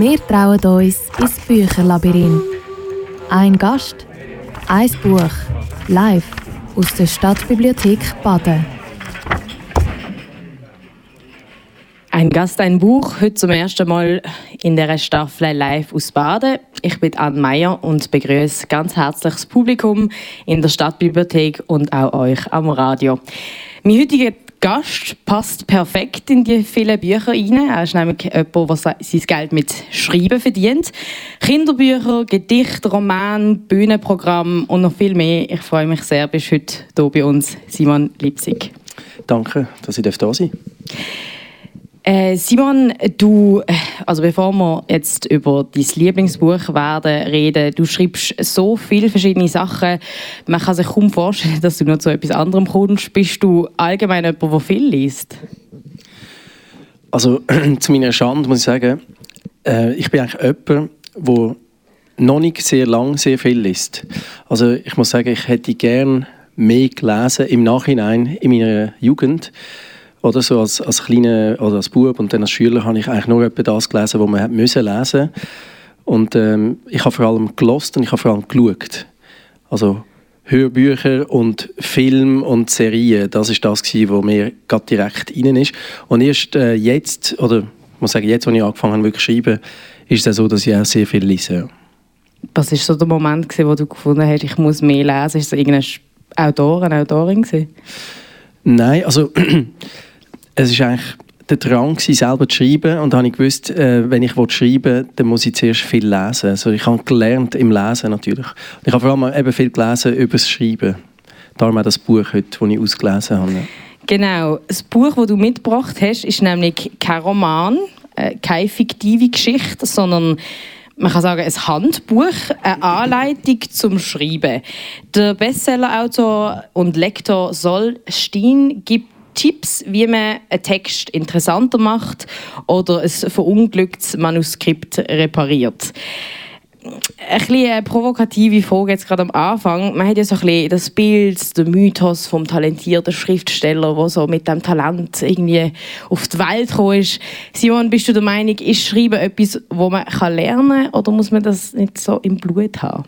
Wir trauen uns ins Bücherlabyrinth. Ein Gast, ein Buch, live aus der Stadtbibliothek Baden. Ein Gast, ein Buch, heute zum ersten Mal in der Staffel live aus Baden. Ich bin Anne Meyer und begrüße ganz herzlich das Publikum in der Stadtbibliothek und auch euch am Radio. Mein heutiger Gast passt perfekt in die vielen Bücher rein. Er ist nämlich jemand, der sein Geld mit Schreiben verdient. Kinderbücher, Gedichte, Romane, Bühnenprogramm und noch viel mehr. Ich freue mich sehr, bist heute hier bei uns, Simon Lipsig. Danke, dass ich da sein darf. Äh, Simon, du, also bevor wir jetzt über dein Lieblingsbuch werden reden, du schreibst so viele verschiedene Sachen, man kann sich kaum vorstellen, dass du noch zu etwas anderem kommst. Bist du allgemein jemand, der viel liest? Also zu meiner Schande muss ich sagen, äh, ich bin eigentlich jemand, der noch nicht sehr lang sehr viel liest. Also ich muss sagen, ich hätte gerne mehr gelesen im Nachhinein in meiner Jugend. Oder so als, als kleiner oder als Bub und dann als Schüler habe ich eigentlich nur etwa das gelesen, was man müssen lesen und ähm, ich habe vor allem gelost und ich habe vor allem geschaut. Also Hörbücher und Film und Serien, das ist das gewesen, was mir gerade direkt rein ist. Und erst äh, jetzt, oder ich muss sagen, jetzt, als ich angefangen habe, wirklich zu schreiben, ist es so, dass ich auch sehr viel lese. Was war so der Moment, gewesen, wo du gefunden hast, ich muss mehr lesen? Ist es irgendein Autor, eine Autorin? Gewesen? Nein, also es ist eigentlich der Drang, selber zu schreiben. Und habe ich gewusst, äh, wenn ich schreiben will, dann muss ich zuerst viel lesen. Also ich habe gelernt im Lesen natürlich. Ich habe vor allem eben viel gelesen über das Schreiben. Darum auch das Buch heute, das ich ausgelesen habe. Genau. Das Buch, das du mitgebracht hast, ist nämlich kein Roman, äh, keine fiktive Geschichte, sondern man kann sagen, ein Handbuch, eine Anleitung zum Schreiben. Der Bestsellerautor und Lektor Sol Steen gibt Tipps, wie man einen Text interessanter macht oder ein verunglücktes Manuskript repariert. Eine provokative Frage jetzt gerade am Anfang. Man hat ja so ein bisschen das Bild, den Mythos vom talentierten Schriftsteller, der so mit dem Talent irgendwie auf die Welt gekommen ist. Simon, bist du der Meinung, ist Schreiben etwas, wo man lernen kann oder muss man das nicht so im Blut haben?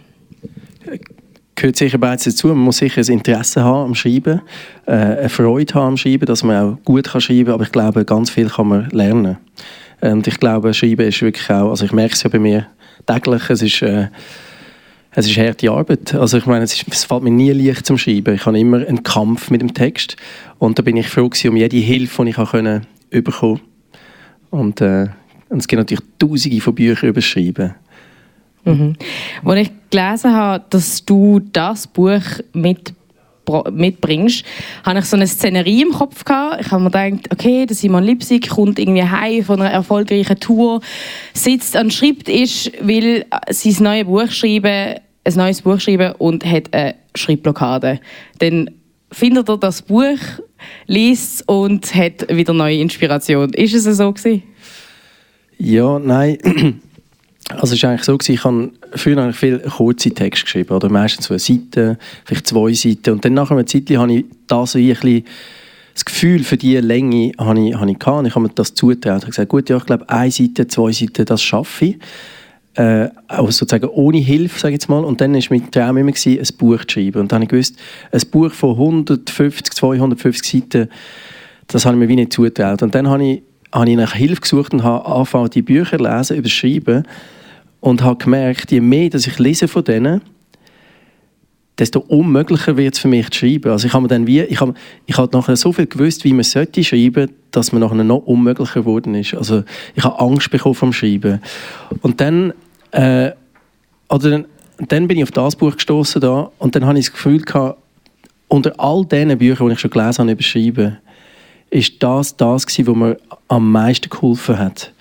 Gehört sicher beides dazu. Man muss sicher ein Interesse haben am Schreiben, äh, eine Freude haben am Schreiben, dass man auch gut kann schreiben kann. Aber ich glaube, ganz viel kann man lernen. Und ich glaube, Schreiben ist wirklich auch, also ich merke es ja bei mir täglich, es ist, äh, es ist harte Arbeit. Also ich meine, es, ist, es fällt mir nie leicht zum Schreiben. Ich habe immer einen Kampf mit dem Text und da bin ich froh um jede Hilfe, die ich können bekommen und, äh, und es gibt natürlich tausende von Büchern über Schreiben. Mhm. Als ich gelesen habe, dass du das Buch mit mitbringst, habe ich so eine Szenerie im Kopf gehabt. Ich habe mir gedacht, okay, der Simon Lipsig kommt irgendwie heim von einer erfolgreichen Tour, sitzt an Schreibtisch, will sein neues Buch schreiben, ein neues Buch schreiben und hat eine Schreibblockade. Dann findet er das Buch, liest und hat wieder neue Inspiration. Ist es so gewesen? Ja, nein. Also es war eigentlich so, ich habe früher eigentlich viel kurze Texte geschrieben, oder meistens so eine Seite, vielleicht zwei Seiten. Und dann nach einer Zeit habe ich das ein bisschen das Gefühl für diese Länge habe ich, habe ich gehabt. Ich habe mir das zutraut. Ich habe gesagt, gut, ja, ich glaube, eine Seite, zwei Seiten, das schaffe ich. Äh, auch sozusagen ohne Hilfe, sage ich jetzt mal. Und dann war mein Traum immer, gewesen, ein Buch zu schreiben. Und dann habe ich gewusst, ein Buch von 150, 250 Seiten, das habe ich mir wie nicht zutraut. Und dann habe ich, habe ich nach Hilfe gesucht und habe angefangen, die Bücher zu lesen, über das Schreiben und habe gemerkt, je mehr dass ich lese von denen, desto unmöglicher wird es für mich zu schreiben. Also ich habe dann wie, ich habe, ich habe nachher so viel gewusst, wie man sollte schreiben, dass man nachher noch unmöglicher geworden ist. Also ich habe Angst bekommen vom Schreiben. Und dann, äh, oder dann, dann bin ich auf das Buch gestoßen da und dann habe ich das Gefühl gehabt, unter all diesen Büchern, die ich schon gelesen habe über Schreiben, ist das das gewesen, was mir am meisten geholfen hat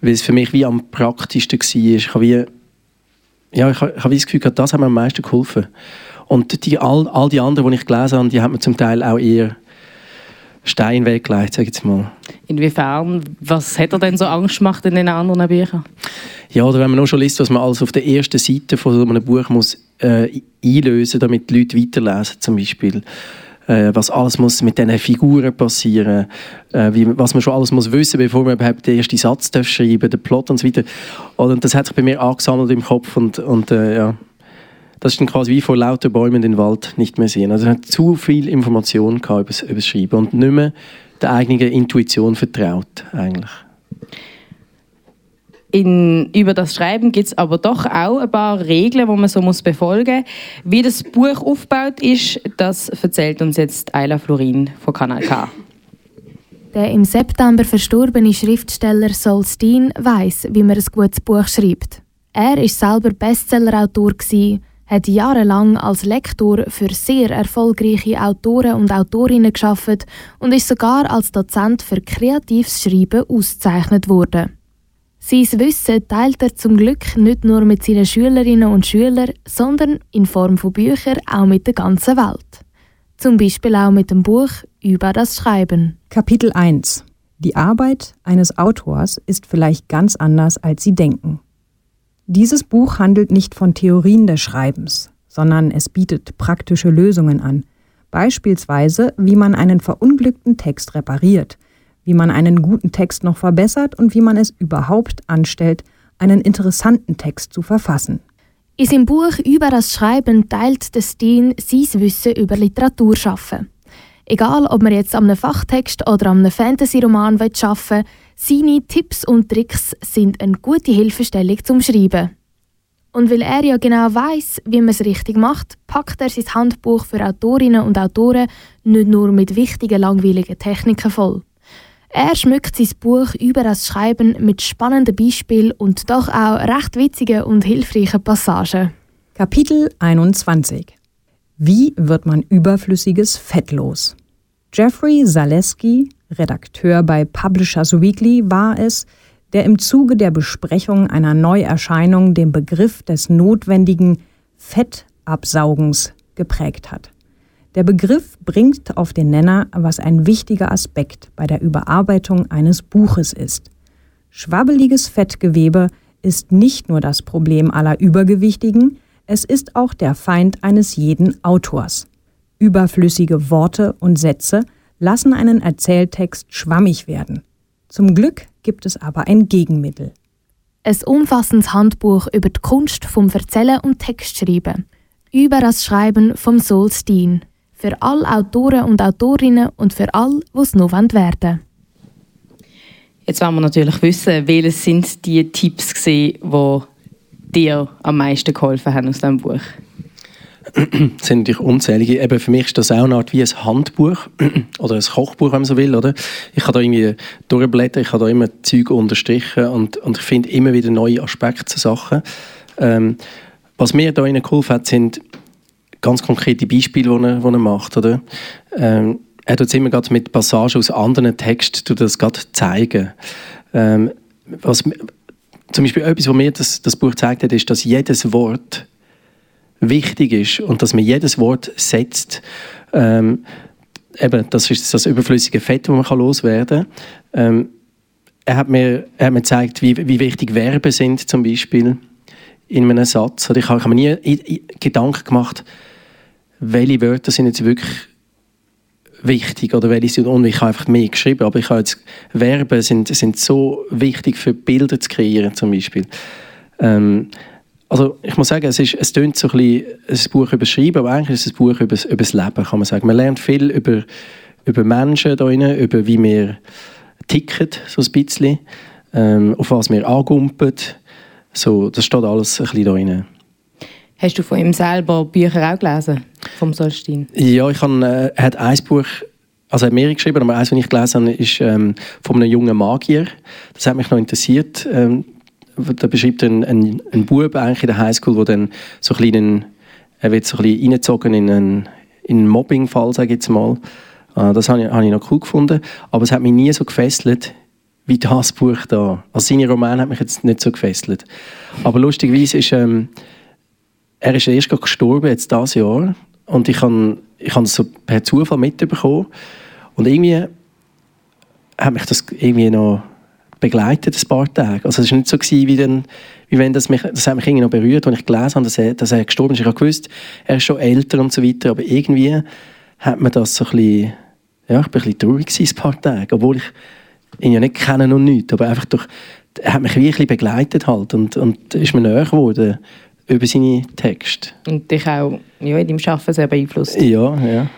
weil es für mich wie am praktischsten war. Ich habe wie, ja, ich habe, ich habe das Gefühl gehabt, das hat mir am meisten geholfen. Und die, all, all die anderen, die ich gelesen habe, die haben mir zum Teil auch eher Stein weggelegt, sage ich mal. Inwiefern? Was hat er denn so Angst gemacht in den anderen Büchern? Ja, oder wenn man nur schon liest, was man alles auf der ersten Seite von so einem Buch muss äh, einlösen, damit die Leute weiterlesen, zum Beispiel. Äh, was alles muss mit diesen Figuren passieren, äh, wie, was man schon alles muss wissen, bevor man überhaupt den ersten Satz darf schreiben, den Plot und so weiter. Und das hat sich bei mir angesammelt im Kopf und, und äh, ja, das ist dann quasi wie vor lauter Bäumen den Wald nicht mehr sehen. Also er hat zu viel Information über das Schreiben und nicht mehr der eigenen Intuition vertraut eigentlich. In, über das Schreiben gibt es aber doch auch ein paar Regeln, die man so muss befolgen muss. Wie das Buch aufgebaut ist, das erzählt uns jetzt Ayla Florin von Kanal K. Der im September verstorbene Schriftsteller Sol Steen weiß, wie man ein gutes Buch schreibt. Er ist selber Bestsellerautor hat jahrelang als Lektor für sehr erfolgreiche Autoren und Autorinnen geschafft und ist sogar als Dozent für kreatives Schreiben ausgezeichnet worden. Sein Wissen teilt er zum Glück nicht nur mit seinen Schülerinnen und Schülern, sondern in Form von Büchern auch mit der ganzen Welt. Zum Beispiel auch mit dem Buch über das Schreiben. Kapitel 1 Die Arbeit eines Autors ist vielleicht ganz anders, als Sie denken. Dieses Buch handelt nicht von Theorien des Schreibens, sondern es bietet praktische Lösungen an, beispielsweise wie man einen verunglückten Text repariert, wie man einen guten Text noch verbessert und wie man es überhaupt anstellt, einen interessanten Text zu verfassen. In seinem Buch über das Schreiben teilt der Steen sein Wissen über Literatur schaffen. Egal, ob man jetzt an einem Fachtext oder an einem Fantasy-Roman arbeiten will, seine Tipps und Tricks sind eine gute Hilfestellung zum Schreiben. Und weil er ja genau weiß, wie man es richtig macht, packt er sein Handbuch für Autorinnen und Autoren nicht nur mit wichtigen, langweiligen Techniken voll. Er schmückt sein Buch über das Schreiben mit spannenden Beispielen und doch auch recht witzigen und hilfreichen Passagen. Kapitel 21 Wie wird man überflüssiges Fett los? Jeffrey Zaleski, Redakteur bei Publishers Weekly, war es, der im Zuge der Besprechung einer Neuerscheinung den Begriff des notwendigen Fettabsaugens geprägt hat. Der Begriff bringt auf den Nenner, was ein wichtiger Aspekt bei der Überarbeitung eines Buches ist. Schwabbeliges Fettgewebe ist nicht nur das Problem aller Übergewichtigen, es ist auch der Feind eines jeden Autors. Überflüssige Worte und Sätze lassen einen Erzähltext schwammig werden. Zum Glück gibt es aber ein Gegenmittel. Ein umfassendes Handbuch über die Kunst vom Erzählen und Textschreiben. Über das Schreiben vom Solstein für alle Autoren und Autorinnen und für alle, die es noch werden wollen. Jetzt wollen wir natürlich wissen, welche sind die Tipps die dir am meisten geholfen haben aus diesem Buch? Es sind natürlich unzählige. Eben für mich ist das auch eine Art wie ein Handbuch oder ein Kochbuch, wenn man so will. Oder? Ich habe da irgendwie durchblättern, ich habe da immer Zeug unterstrichen und, und ich finde immer wieder neue Aspekte zu Sachen. Ähm, was mir da geholfen hat, sind ganz konkrete Beispiele, die er, er macht. Oder? Ähm, er tut es immer gerade mit Passagen aus anderen Texten das zeigen. Ähm, was, zum Beispiel etwas, was mir das, das Buch gezeigt hat, ist, dass jedes Wort wichtig ist und dass man jedes Wort setzt. Ähm, eben, das ist das überflüssige Fett, das man loswerden kann. Ähm, er, hat mir, er hat mir gezeigt, wie, wie wichtig Verben sind, zum Beispiel in einem Satz. ich habe mir nie Gedanken gemacht, welche Wörter sind jetzt wirklich wichtig oder welche sind und ich habe einfach mehr geschrieben, aber ich habe jetzt Verben sind, sind so wichtig für Bilder zu kreieren zum Beispiel. Ähm, also ich muss sagen, es, ist, es klingt so ein bisschen ein Buch über Schreiben, aber eigentlich ist es ein Buch über, über das Leben, kann man sagen. Man lernt viel über, über Menschen da drin, über wie wir ticken, so ein bisschen, ähm, auf was wir angumpen. So, das steht alles ein bisschen da drin. Hast du von ihm selber Bücher auch gelesen, vom Solstein? Ja, ich habe, äh, er hat ein Buch, also er hat mehrere geschrieben, aber eins, das ich gelesen habe, ist ähm, von einem jungen Magier. Das hat mich noch interessiert. Ähm, da beschreibt ein, ein, ein Bub eigentlich in der Highschool, der dann so ein bisschen, er wird so ein bisschen reingezogen in einen, in einen Mobbing-Fall, sage ich jetzt mal. Äh, das habe ich, habe ich noch cool gefunden, aber es hat mich nie so gefesselt, wie das Buch da. Also seine Romane hat mich jetzt nicht so gefesselt. Aber lustigerweise ist, ähm, er ist erst gestorben, jetzt dieses Jahr. Und ich habe ich es so per Zufall mitbekommen. Und irgendwie hat mich das irgendwie noch begleitet, ein paar Tage. Also es war nicht so, gewesen, wie, dann, wie wenn das mich, das hat mich irgendwie noch berührt, als ich gelesen habe, dass er, dass er gestorben ist. Ich habe gewusst, er ist schon älter und so weiter, aber irgendwie hat man das so ein bisschen, ja, ich bin ein bisschen traurig gewesen, ein paar Tage, obwohl ich ihn ja nicht kenne und nichts, aber einfach durch, er hat mich wirklich begleitet halt und, und ist mir näher geworden über seine Texte. Und dich auch ja, in deinem Arbeiten sehr beeinflusst. Ja, ja.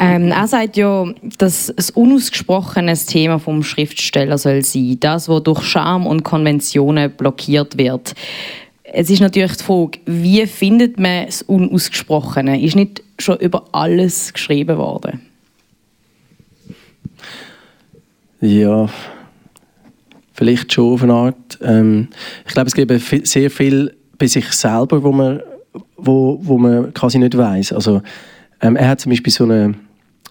Ähm, er sagt ja, dass es unausgesprochenes Thema vom Schriftsteller soll sein, das, was durch Scham und Konventionen blockiert wird. Es ist natürlich die Frage, wie findet man das Unausgesprochene? Ist nicht schon über alles geschrieben worden? Ja, vielleicht schon auf eine Art. Ähm, ich glaube, es gibt sehr viel bei sich selber, wo man, wo, wo man quasi nicht weiß. Also ähm, er hat zum Beispiel so eine,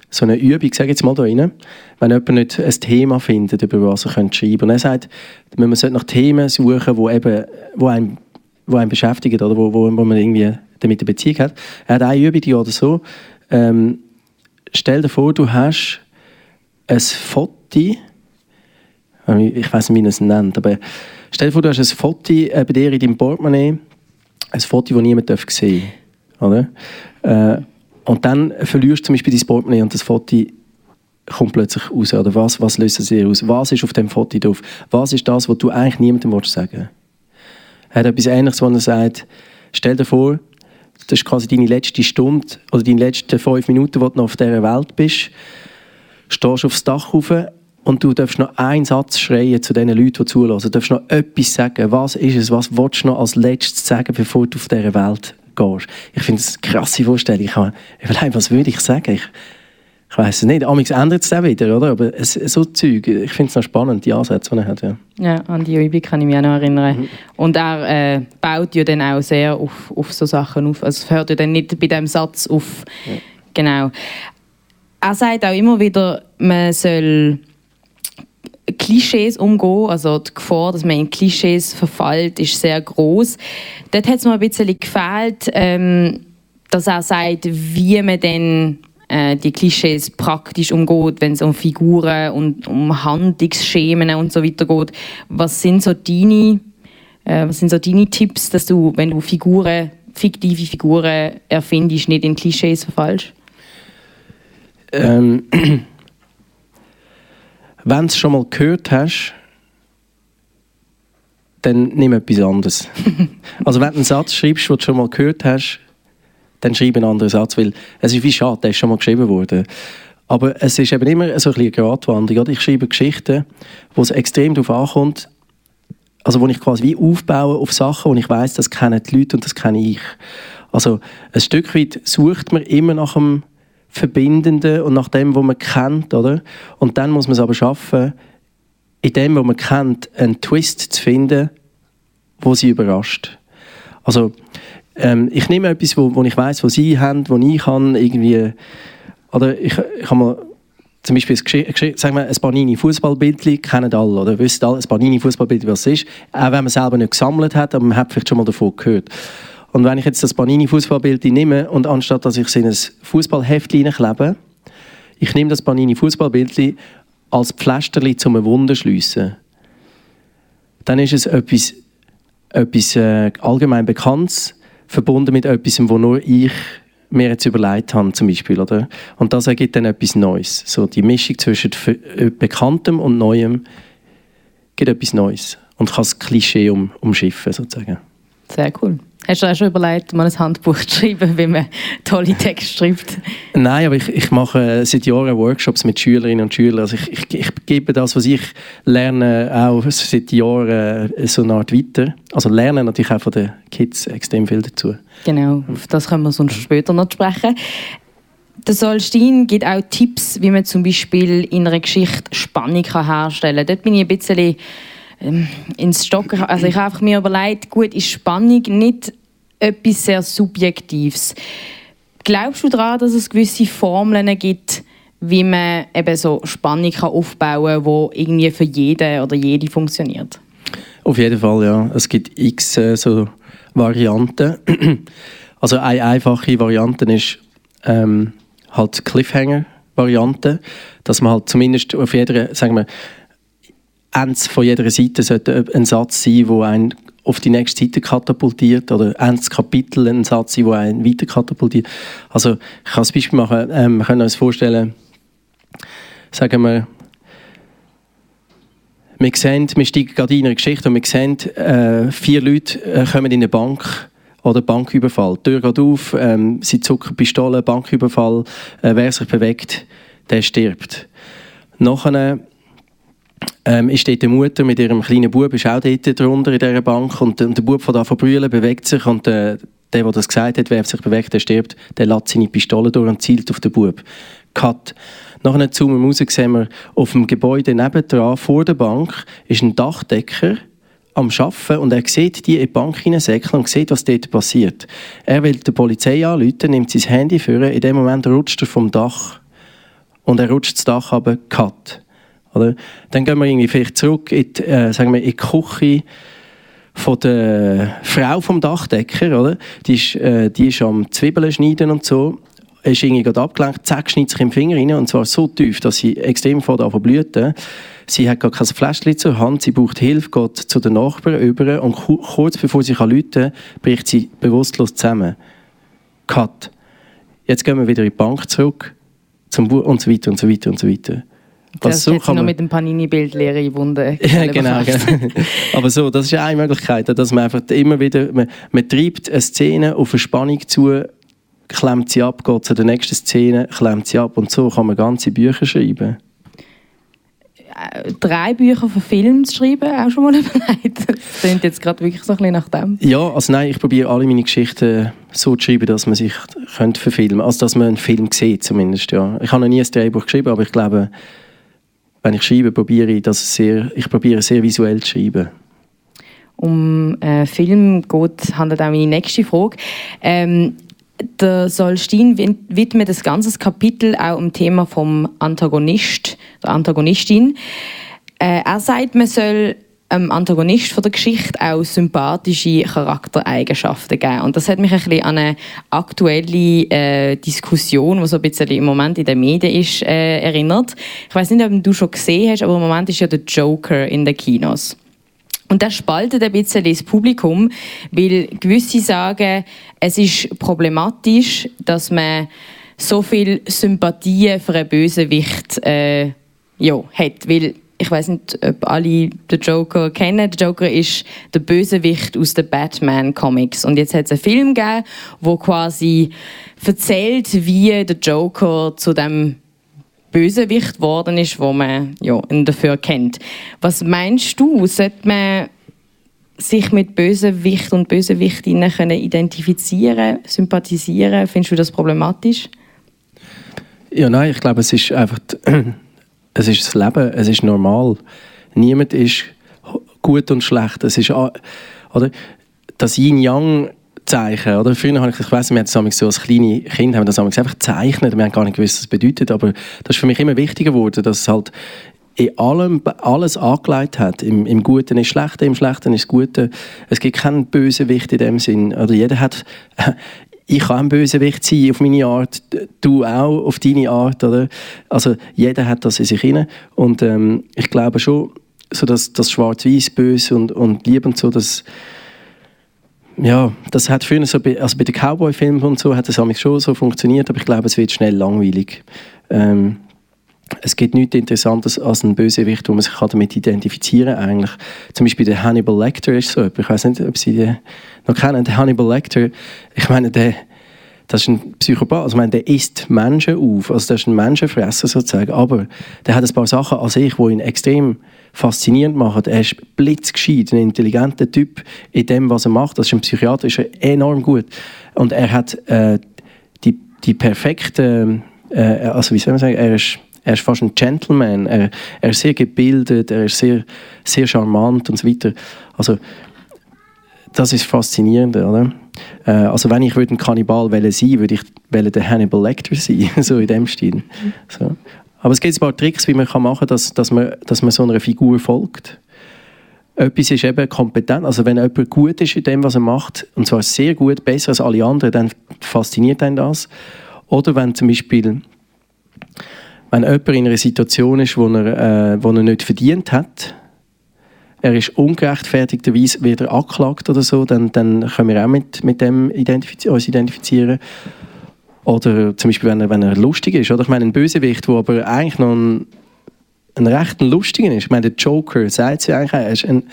so eine Übung, sage jetzt mal da rein, wenn jemand nicht ein Thema findet, über was er schreiben könnte. Und er sagt, man sollte nach Themen suchen, wo eben, wo einen, wo einen beschäftigen oder wo, wo, wo man irgendwie damit eine Beziehung hat. Er hat eine Übung, die oder so, ähm, stell dir vor, du hast ein Foto, ich weiß nicht, wie man es nennt, aber stell dir vor, du hast ein Foto äh, bei dir in deinem Portemonnaie, ein Foto, das niemand sehen darf. Oder? Äh, und dann verlierst du zum Beispiel dein Portemonnaie und das Foto kommt plötzlich raus. Oder was, was löst es dir aus? Was ist auf dem Foto drauf? Was ist das, was du eigentlich niemandem sagen willst? Er hat etwas Ähnliches, wo er sagt, stell dir vor, das ist quasi deine letzte Stunde oder deine letzten fünf Minuten, wo du noch auf dieser Welt bist. Stehst aufs Dach rauf und du darfst noch einen Satz schreien zu den Leuten, die zulassen. Du darfst noch etwas sagen. Was ist es? Was willst du noch als letztes sagen, bevor du auf dieser Welt gehst. Ich finde es eine krasse Vorstellung. Ich habe was würde ich sagen? Ich, ich weiß es nicht. Amigs ändert es dann wieder, oder? Aber es, so Zeug, ich finde es noch spannend, die Ansätze, die er hat. Ja, ja an die Übung kann ich mich auch noch erinnern. Mhm. Und er äh, baut ja dann auch sehr auf, auf so Sachen auf. Also es hört ja dann nicht bei diesem Satz auf. Ja. Genau. Er sagt auch immer wieder, man soll Klischees umgehen. Also die Gefahr, dass man in Klischees verfällt, ist sehr groß. Dort hat es mir ein bisschen gefehlt, ähm, dass er sagt, wie man denn äh, die Klischees praktisch umgeht, wenn es um Figuren und um Handlungsschemen und so weiter geht. Was sind so deine, äh, was sind so deine Tipps, dass du, wenn du Figuren, fiktive Figuren erfindest, nicht in Klischees verfallst? Ähm wenn du es schon mal gehört hast, dann nimm etwas anderes. also wenn du einen Satz schreibst, den du schon mal gehört hast, dann schreib einen anderen Satz, weil es ist wie schade, der ist schon mal geschrieben worden. Aber es ist eben immer so ein bisschen eine Gratwanderung. Ich schreibe Geschichten, wo es extrem darauf ankommt, also wo ich quasi wie aufbaue auf Sachen, wo ich weiß, das kennen die Leute und das kenne ich. Also ein Stück weit sucht man immer nach einem Verbindenden und nach dem, was man kennt, oder? Und dann muss man es aber schaffen, in dem, was man kennt, einen Twist zu finden, wo sie überrascht. Also ähm, ich nehme etwas, wo, wo ich weiß, was sie haben, wo ich kann irgendwie, oder ich, ich habe mal zum Beispiel ein, wir, ein Panini Fußballbild kennen alle oder wissen alle, ein Panini Fußballbild was es ist, auch wenn man selber nicht gesammelt hat, aber man hat vielleicht schon mal davon gehört. Und wenn ich jetzt das Panini Fußballbild nehme und anstatt dass ich es in ein Fußballheft klebe, ich nehme das Panini Fußballbild als Pflasterli zum Wunder schliessen, dann ist es etwas, etwas äh, allgemein Bekanntes verbunden mit etwas, wo nur ich mir jetzt überlegt habe, zum Beispiel, oder? Und das ergibt dann etwas Neues. So die Mischung zwischen äh, Bekanntem und Neuem gibt etwas Neues und kann das Klischee um, umschiffen, sozusagen. Sehr cool. Hast du auch schon überlegt, mal ein Handbuch zu schreiben, wie man tolle Texte schreibt? Nein, aber ich, ich mache seit Jahren Workshops mit Schülerinnen und Schülern. Also ich, ich, ich gebe das, was ich lerne, auch seit Jahren äh, so eine Art weiter. Also lerne natürlich auch von den Kids extrem viel dazu. Genau, auf das können wir sonst später noch sprechen. Der Solstein gibt auch Tipps, wie man zum Beispiel in einer Geschichte Spannung herstellen kann. Dort bin ich ein bisschen ähm, ins Stocken. Also ich habe einfach mir überlegt, gut, ist Spannung nicht etwas sehr Subjektives? Glaubst du daran, dass es gewisse Formeln gibt, wie man eben so Spannung kann aufbauen kann, die irgendwie für jeden oder jede funktioniert? Auf jeden Fall, ja. Es gibt x äh, so Varianten. also eine einfache Variante ist ähm, halt Cliffhanger-Variante, dass man halt zumindest auf jeder, sagen wir, Ende von jeder Seite sollte ein Satz sein, der einen auf die nächste Seite katapultiert oder ins Kapitel einen Satz, der einen weiter katapultiert. Also ich kann ein Beispiel machen, ähm, wir können uns vorstellen, sagen wir, wir sehen, wir steigen gerade in eine Geschichte und wir sehen, äh, vier Leute äh, kommen in eine Bank oder Banküberfall. Die Tür geht auf, ähm, sie zucken Pistole, Banküberfall, äh, wer sich bewegt, der stirbt. Nachher ähm, ist dort die Mutter mit ihrem kleinen Bub, ist auch dort drunter in dieser Bank und, und der Bub von da brüllen, bewegt sich und äh, der, der das gesagt hat, wer sich bewegt, der stirbt, der lässt seine Pistole durch und zielt auf den Bub. Cut. Nachher zoomen wir raus, sehen wir, auf dem Gebäude nebendran, vor der Bank, ist ein Dachdecker, am Arbeiten und er sieht die in die Bank hineinsäckeln und sieht, was dort passiert. Er will die Polizei anrufen, nimmt sein Handy vor, in dem Moment rutscht er vom Dach und er rutscht das Dach aber cut. Oder? Dann gehen wir irgendwie vielleicht zurück in die, äh, sagen wir, in die Küche von der Frau vom Dachdecker, oder? Die ist, äh, die ist am Zwiebeln schneiden und so. Ist irgendwie gerade abgelenkt, zack, schneidet sich im Finger rein und zwar so tief, dass sie extrem vor der blüten. Sie hat gar kein Fläschchen zur Hand, sie braucht Hilfe, geht zu den Nachbarn über und kurz bevor sie kann, bricht sie bewusstlos zusammen. Cut. Jetzt gehen wir wieder in die Bank zurück zum und so weiter und so weiter und so weiter. Das so kann man... noch mit dem Panini-Bild leere Wunden. ja, genau, genau. Aber so, das ist eine Möglichkeit, dass man einfach immer wieder, man, man treibt eine Szene auf eine Spannung zu, klemmt sie ab, geht zu der nächsten Szene, klemmt sie ab und so kann man ganze Bücher schreiben. Äh, drei Bücher für Film zu schreiben, auch schon mal überlegt? Das klingt jetzt gerade wirklich so ein bisschen nach dem. Ja, also nein, ich probiere alle meine Geschichten so zu schreiben, dass man sich könnte verfilmen könnte. Also dass man einen Film sieht zumindest, ja. Ich habe noch nie ein Drehbuch geschrieben, aber ich glaube, wenn ich schreibe, probiere ich das sehr, ich probiere sehr visuell zu schreiben. Um äh, Film geht, handelt auch meine nächste Frage. Ähm, der Solstin widmet das ganze Kapitel auch dem Thema vom Antagonist, der Antagonistin. Äh, er sagt, man soll dem Antagonist von der Geschichte auch sympathische Charaktereigenschaften geben. Und das hat mich ein bisschen an eine aktuelle äh, Diskussion, die so ein bisschen im Moment in den Medien ist, äh, erinnert. Ich weiß nicht, ob du schon gesehen hast, aber im Moment ist ja der Joker in den Kinos. Und das spaltet ein bisschen das Publikum, weil gewisse sagen, es ist problematisch, dass man so viel Sympathie für einen Bösewicht äh, ja, hat. Weil ich weiß nicht, ob alle den Joker kennen. Der Joker ist der Bösewicht aus den Batman Comics. Und jetzt hat es einen Film gegeben, wo quasi erzählt, wie der Joker zu dem Bösewicht geworden ist, wo man ja, ihn dafür kennt. Was meinst du, sollte man sich mit Bösewicht und Bösewichtinnen können identifizieren, sympathisieren? Findest du das problematisch? Ja, nein, ich glaube, es ist einfach, es ist das Leben, es ist normal. Niemand ist gut und schlecht. Es ist, oder, das Yin-Yang Zeichen, oder? Früher habe ich, ich weiss, wir haben das so als kleine Kind haben das einfach gezeichnet, wir haben gar nicht gewusst, was das bedeutet, aber das ist für mich immer wichtiger geworden, dass es halt in allem alles angelegt hat. Im, Im Guten ist Schlechte, im Schlechten ist Gute. Es gibt keinen Bösewicht in dem Sinn. Oder jeder hat, ich kann ein Bösewicht sein auf meine Art, du auch auf deine Art, oder? Also jeder hat das in sich inne und ähm, ich glaube schon, so dass das Schwarz-Weiß, Böse und, und Liebe und so, das ja, das hat früher so, bei, also bei den Cowboy-Filmen und so hat das schon so funktioniert, aber ich glaube, es wird schnell langweilig. Ähm, es gibt nichts Interessantes als ein Bösewicht, wo man sich damit identifizieren kann. Eigentlich. Zum Beispiel der Hannibal Lecter ist so Ich weiß nicht, ob Sie den noch kennen. Der Hannibal Lecter, ich meine, der, das ist ein Psychopath. Also, ich meine, der isst Menschen auf. Also, der ist ein Menschenfresser sozusagen. Aber der hat ein paar Sachen an sich, die ihn extrem faszinierend machen. Er ist blitzgescheit, ein intelligenter Typ in dem, was er macht. Das ist ein Psychiater, ist er enorm gut. Und er hat äh, die, die perfekte, äh, also wie soll man sagen, er ist er ist fast ein Gentleman. Er, er ist sehr gebildet, er ist sehr, sehr charmant und so weiter. Also, das ist faszinierend, oder? Äh, also wenn ich ein Kannibal sein sein würde ich der Hannibal Lecter sein, so in dem Stil. So. Aber es gibt ein paar Tricks, wie man kann machen dass, dass, man, dass man so einer Figur folgt. Etwas ist eben kompetent, also wenn jemand gut ist in dem, was er macht, und zwar sehr gut, besser als alle anderen, dann fasziniert einen das. Oder wenn zum Beispiel wenn jemand in einer Situation ist, wo er, äh, wo er nicht verdient hat, er ist ungerechtfertigterweise wieder angeklagt oder so, dann, dann können wir auch mit, mit dem identifiz uns identifizieren. Oder zum Beispiel, wenn er, wenn er lustig ist. Oder? Ich meine, ein Bösewicht, der aber eigentlich noch ein, ein recht lustiger ist. Ich meine, der Joker sagt es ja eigentlich, ein,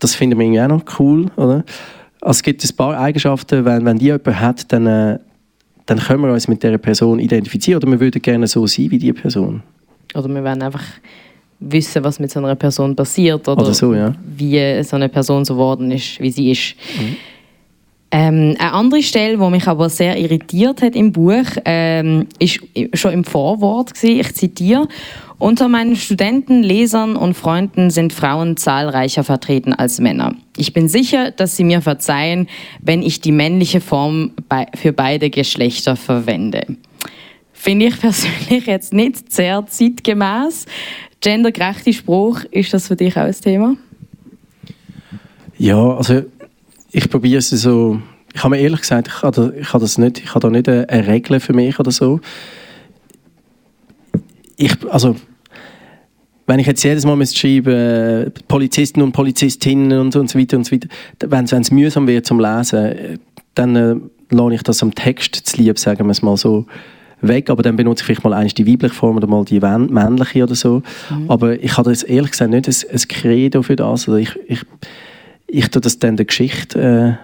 das finden wir irgendwie auch noch cool. Oder? Also es gibt ein paar Eigenschaften, wenn, wenn die jemand hat, dann, äh, dann können wir uns mit dieser Person identifizieren oder wir würden gerne so sein wie die Person. Oder wir wollen einfach wissen, was mit so einer Person passiert oder, Oder so, ja. wie so eine Person so geworden ist, wie sie ist. Ähm, eine andere Stelle, die mich aber sehr irritiert hat im Buch, ähm, ist schon im Vorwort. Gewesen. Ich zitiere. Unter meinen Studenten, Lesern und Freunden sind Frauen zahlreicher vertreten als Männer. Ich bin sicher, dass sie mir verzeihen, wenn ich die männliche Form für beide Geschlechter verwende. Finde ich persönlich jetzt nicht sehr zeitgemäß. Gendergerechter Spruch, ist das für dich auch ein Thema? Ja, also ich probiere es so. Ich habe mir ehrlich gesagt, ich habe, ich habe das nicht, ich habe da nicht eine, eine Regel für mich oder so. Ich, also wenn ich jetzt jedes Mal müsste schreiben äh, Polizisten und Polizistinnen und, und so weiter und so weiter, wenn es mühsam wird zum Lesen, äh, dann äh, lasse ich das am Text zu lieb, sagen wir es mal so, weg, aber dann benutze ich vielleicht mal eins die weibliche Form oder mal die männliche oder so. Mhm. Aber ich habe das ehrlich gesagt nicht ein, ein Credo für das. Also ich, ich, ich tue das dann der Geschichte äh, ein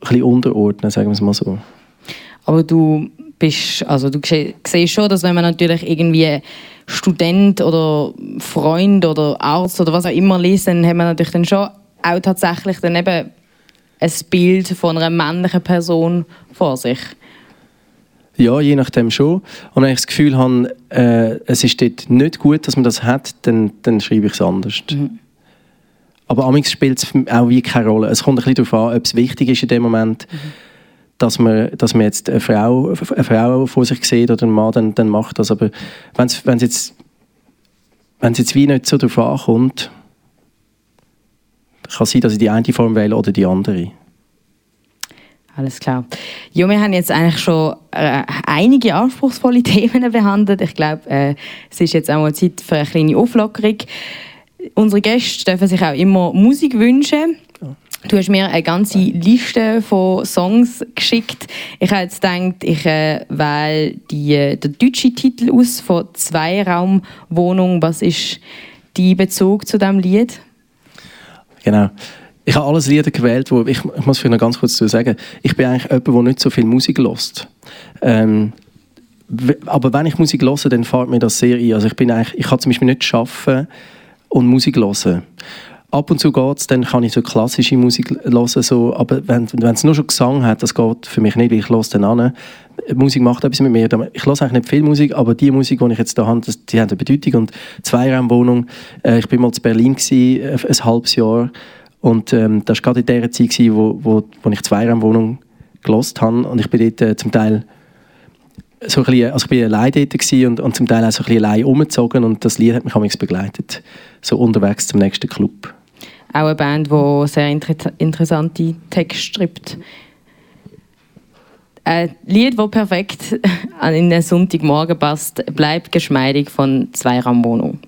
bisschen unterordnen, sagen wir es mal so. Aber du bist, also du siehst schon, dass wenn man natürlich irgendwie Student oder Freund oder Arzt oder was auch immer liest, dann hat man natürlich dann schon auch tatsächlich dann eben ein Bild von einer männlichen Person vor sich. Ja, je nachdem schon. Und wenn ich das Gefühl habe, äh, es ist dort nicht gut, dass man das hat, dann, dann schreibe ich es anders. Mhm. Aber amigs spielt es auch wie keine Rolle. Es kommt ein bisschen darauf an, ob es wichtig ist in dem Moment, mhm. dass, man, dass man jetzt eine Frau, eine Frau vor sich sieht oder ein Mann, dann, dann macht das. Aber wenn es jetzt, wenn's jetzt wie nicht so darauf ankommt, kann es sein, dass ich die eine Form wähle oder die andere. Alles klar. Ja, wir haben jetzt eigentlich schon äh, einige anspruchsvolle Themen behandelt. Ich glaube, äh, es ist jetzt auch mal Zeit für eine kleine Auflockerung. Unsere Gäste dürfen sich auch immer Musik wünschen. Du hast mir eine ganze Liste von Songs geschickt. Ich habe jetzt gedacht, ich äh, wähle die, äh, den deutschen Titel aus von Zweiraumwohnung. Was ist dein Bezug zu diesem Lied? Genau. Ich habe alles Lieder gewählt, wo ich, ich muss vielleicht noch ganz kurz dazu sagen, ich bin eigentlich jemand, der nicht so viel Musik lost. Ähm, aber wenn ich Musik höre, dann fällt mir das sehr ein. Also ich bin eigentlich, ich kann zum Beispiel nicht schaffen und Musik hören. Ab und zu geht es, dann kann ich so klassische Musik hören, so, aber wenn, wenn es nur schon Gesang hat, das geht für mich nicht, weil ich höre dann an. Musik macht etwas mit mir. Ich höre eigentlich nicht viel Musik, aber die Musik, die ich jetzt da habe, das, die hat eine Bedeutung. Und Zweiraumwohnung, äh, ich bin mal in Berlin gewesen, äh, ein halbes Jahr und ähm, das war gerade in der Zeit, gewesen, wo, wo, wo ich zwei Wohnung gelost habe und ich bin dort äh, zum Teil so ein bisschen, also ich bin allein dort und, und zum Teil auch so ein bisschen allein umgezogen und das Lied hat mich amigs begleitet, so unterwegs zum nächsten Club. Auch eine Band, die sehr inter interessante Texte schreibt. Ein Lied, das perfekt in den Sonntagmorgen passt, bleibt geschmeidig von Zweiraumwohnung.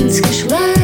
War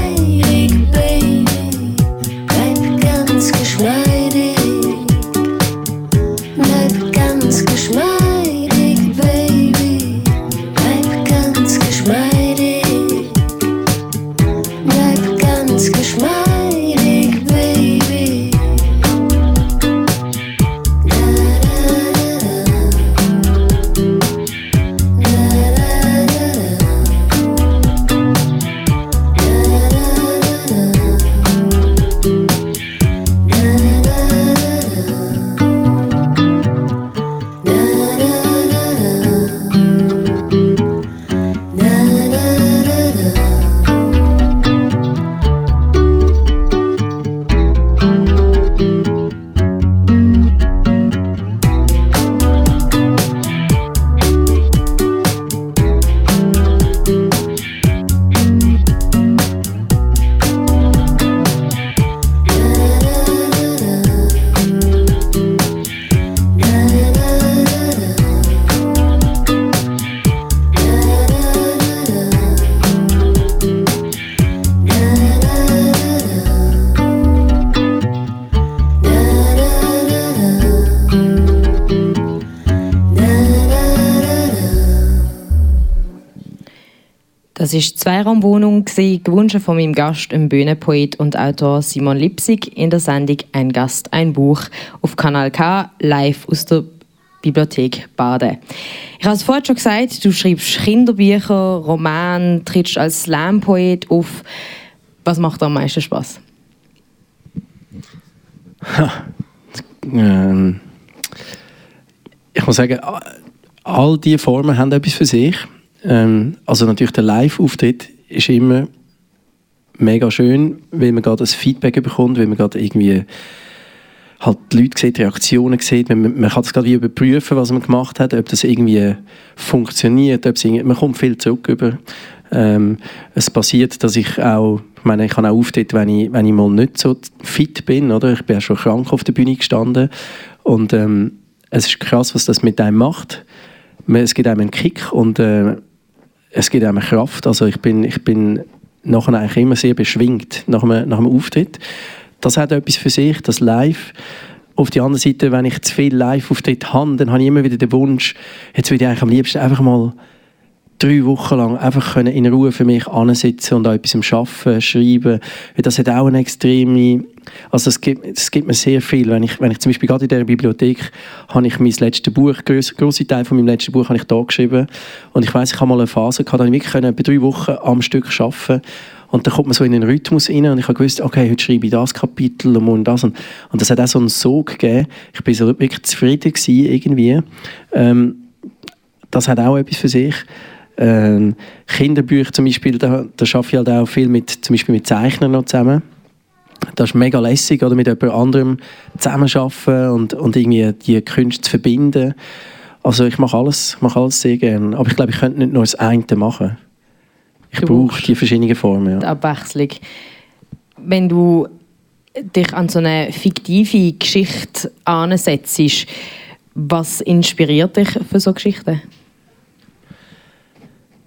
die Zweiraumwohnung, gewünscht von meinem Gast, dem Bühnenpoet und Autor Simon Lipsig, in der Sendung «Ein Gast, ein Buch» auf Kanal K, live aus der Bibliothek Baden. Ich habe es vorhin schon gesagt, du schreibst Kinderbücher, Romane, trittst als Slam-Poet auf. Was macht dir am meisten Spaß? ähm, ich muss sagen, all diese Formen haben etwas für sich. Ähm, also natürlich der Live-Auftritt ist immer mega schön, weil man gerade das Feedback bekommt, weil man gerade irgendwie halt die Leute sieht, Reaktionen sieht. Man, man kann das gerade wie überprüfen, was man gemacht hat, ob das irgendwie funktioniert. Ob es irgendwie, man kommt viel zurück über. Ähm, es passiert, dass ich auch, ich meine, ich kann auch auftreten, wenn ich, wenn ich mal nicht so fit bin, oder? Ich bin ja schon krank auf der Bühne gestanden und ähm, es ist krass, was das mit einem macht. Es gibt einem einen Kick und äh, es gibt einem Kraft. Also ich bin, ich bin nachher eigentlich immer sehr beschwingt nach einem, nach einem Auftritt. Das hat etwas für sich, das Live. Auf der anderen Seite, wenn ich zu viel Live-Auftritt habe, dann habe ich immer wieder den Wunsch, jetzt würde ich eigentlich am liebsten einfach mal drei Wochen lang einfach können in Ruhe für mich ansitzen und an etwas arbeiten, schreiben. Das hat auch eine extreme, also es gibt, es gibt mir sehr viel. Wenn ich, wenn ich zum Beispiel gerade in dieser Bibliothek habe ich mein letztes Buch, große große Teil von meinem letzten Buch habe ich da geschrieben und ich weiß, ich habe mal eine Phase gehabt, da ich wirklich bei drei Wochen am Stück arbeiten und dann kommt man so in den Rhythmus rein und ich habe gewusst, okay, heute schreibe ich das Kapitel und das und, und das hat auch so einen Sog gegeben. Ich bin so wirklich zufrieden gewesen irgendwie. Ähm, das hat auch etwas für sich. Ähm, Kinderbücher zum Beispiel, da, da arbeite ich halt auch viel mit, zum Beispiel mit Zeichnern noch zusammen. Das ist mega lässig, oder mit jemand anderem zusammenarbeiten und, und irgendwie die Künste zu verbinden. Also ich mache alles, mache alles sehr gerne. Aber ich glaube, ich könnte nicht nur das eine machen. Ich brauche die verschiedenen Formen. Ja. Die Abwechslung. Wenn du dich an so eine fiktive Geschichte ansetzt, was inspiriert dich für so Geschichten?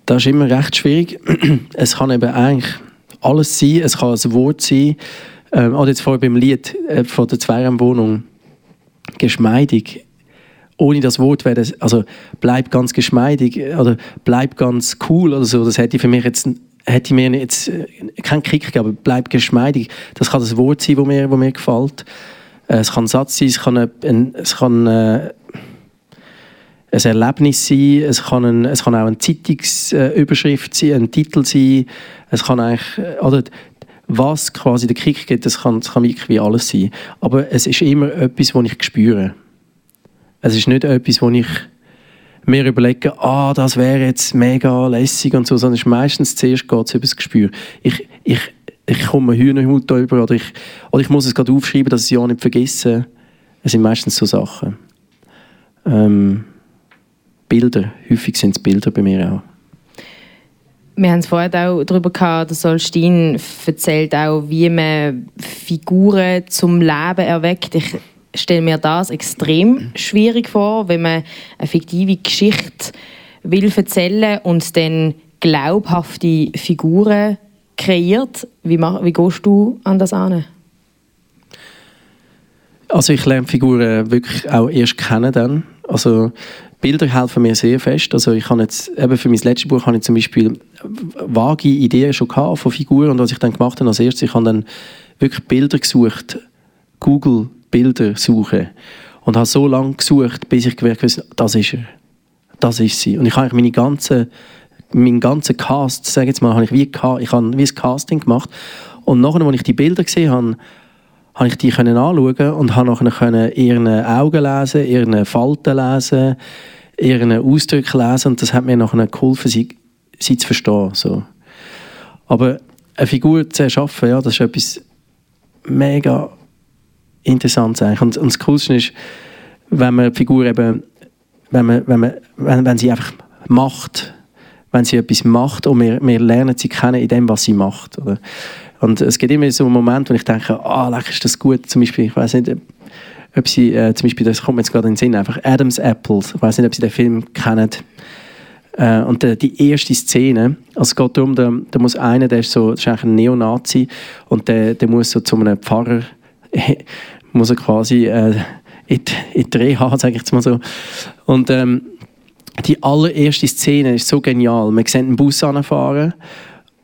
Das ist immer recht schwierig. Es kann eben eigentlich alles sein. Es kann ein Wort sein. Ähm, oder jetzt vorher beim Lied äh, von der Zweiraumwohnung. Geschmeidig. Ohne das Wort wäre das, also bleib ganz geschmeidig oder bleib ganz cool oder so. Das hätte für mich jetzt hätte mir jetzt äh, keinen Kick gegeben, bleib geschmeidig. Das kann das Wort sein, das mir, wo mir gefällt. Äh, es kann ein Satz sein, es kann, ein, es kann äh, ein Erlebnis sein, es kann, ein, es kann auch eine Zeitungsüberschrift sein, ein Titel sein, es kann eigentlich, oder was quasi der Kick gibt, das kann, das kann wirklich alles sein. Aber es ist immer etwas, was ich spüre. Es ist nicht etwas, wo ich mir überlege, ah, das wäre jetzt mega lässig und so, sondern es ist meistens zuerst geht es über das Gespür. Ich, ich, ich komme Hühnerhaut über oder ich, oder ich muss es gerade aufschreiben, dass ich es ja nicht vergesse. Es sind meistens so Sachen. Ähm, Bilder, häufig sind es Bilder bei mir auch. Wir haben es vorhin auch darüber gehabt, dass Solstin erzählt auch, wie man Figuren zum Leben erweckt. Ich stelle mir das extrem schwierig vor, wenn man eine fiktive Geschichte will erzählen und dann glaubhafte Figuren kreiert. Wie, wie gehst du an das an? Also ich lerne Figuren wirklich auch erst kennen dann. Also Bilder helfen mir sehr fest. Also ich habe jetzt, eben für mein letztes Buch habe ich zum Beispiel vage Ideen schon gehabt von Figuren. Und was ich dann gemacht habe als erstes, ich habe dann wirklich Bilder gesucht, Google Bilder suchen. Und habe so lange gesucht, bis ich gemerkt habe, das ist er, das ist sie. Und ich habe meine ganze, meinen ganzen Cast, sage jetzt mal, habe ich wie, ich habe wie ein Casting gemacht. Und nachher, als ich die Bilder gesehen habe, habe ich die können anschauen und habe nachher können ihre Augen lesen, ihre Falten lesen, ihre Ausdrücke lesen und das hat mir nachher geholfen, sie, sie zu verstehen. So. Aber eine Figur zu erschaffen, ja, das ist etwas mega Interessantes eigentlich. Und, und das Coolste ist, wenn man die Figur eben, wenn, man, wenn, man, wenn, wenn sie einfach macht, wenn sie etwas macht und wir, wir lernen sie kennen in dem, was sie macht. Oder? Und es gibt immer so einen Moment, wo ich denke, ah, oh, ist das gut, zum Beispiel, ich weiß nicht, ob Sie, äh, zum Beispiel, das kommt mir jetzt gerade in den Sinn, einfach Adam's Apples, ich weiß nicht, ob Sie den Film kennen. Äh, und äh, die erste Szene, also es geht darum, da, da muss einer, der ist so, ist eigentlich ein Neonazi, und der, der muss so zu einem Pfarrer, muss er quasi äh, in, die, in die Reha, sage ich jetzt mal so. Und ähm, die allererste Szene ist so genial. Man sieht einen Bus anfahren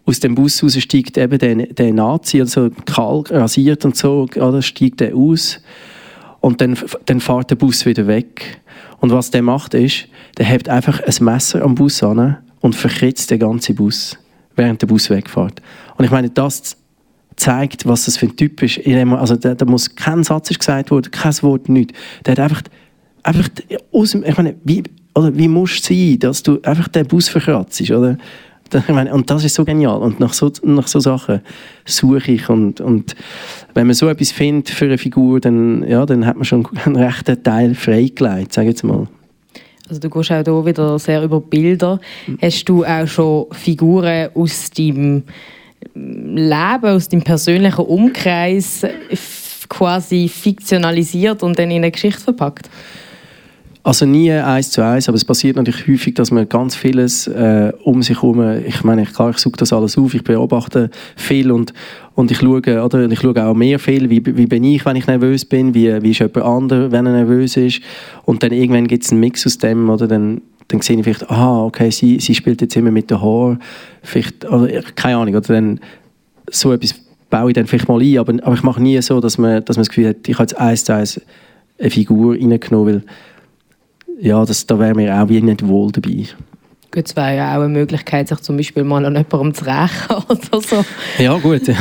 aus dem Bus raus steigt eben der, der Nazi, also kahl rasiert und so, oder, steigt er aus und dann, dann fährt der Bus wieder weg. Und was der macht ist, der hebt einfach ein Messer am Bus an und verkritzt den ganzen Bus, während der Bus wegfährt. Und ich meine, das zeigt, was das für ein Typ ist. Also da, da muss kein Satz gesagt worden, kein Wort, nichts. Der hat einfach, einfach aus dem, ich meine, wie, oder wie musst du sein, dass du einfach den Bus verkratzt, oder? und das ist so genial. Und nach so, nach so Sachen suche ich. Und, und wenn man so etwas findet für eine Figur, dann, ja, dann hat man schon einen rechten Teil freigelegt, sage ich jetzt mal. Also du gehst auch hier wieder sehr über Bilder. Mhm. Hast du auch schon Figuren aus deinem Leben, aus deinem persönlichen Umkreis quasi fiktionalisiert und dann in eine Geschichte verpackt? Also nie eins zu eins, aber es passiert natürlich häufig, dass man ganz vieles äh, um sich herum, ich meine, klar, ich suche das alles auf, ich beobachte viel und, und ich schaue, oder, ich schaue auch mehr viel, wie, wie bin ich, wenn ich nervös bin, wie, wie ist jemand anderes, wenn er nervös ist. Und dann irgendwann gibt es einen Mix aus dem, oder dann, dann sehe ich vielleicht, aha, okay, sie, sie spielt jetzt immer mit den Haaren, vielleicht, oder, keine Ahnung, oder dann so etwas baue ich dann vielleicht mal ein, aber, aber ich mache nie so, dass man, dass man das Gefühl hat, ich habe jetzt eins zu eins eine Figur reingenommen, weil ja, das, da wäre mir auch wie nicht wohl dabei. Gut, es wäre ja auch eine Möglichkeit, sich zum Beispiel mal an jemandem zu rächen oder so. Ja, gut. Ja.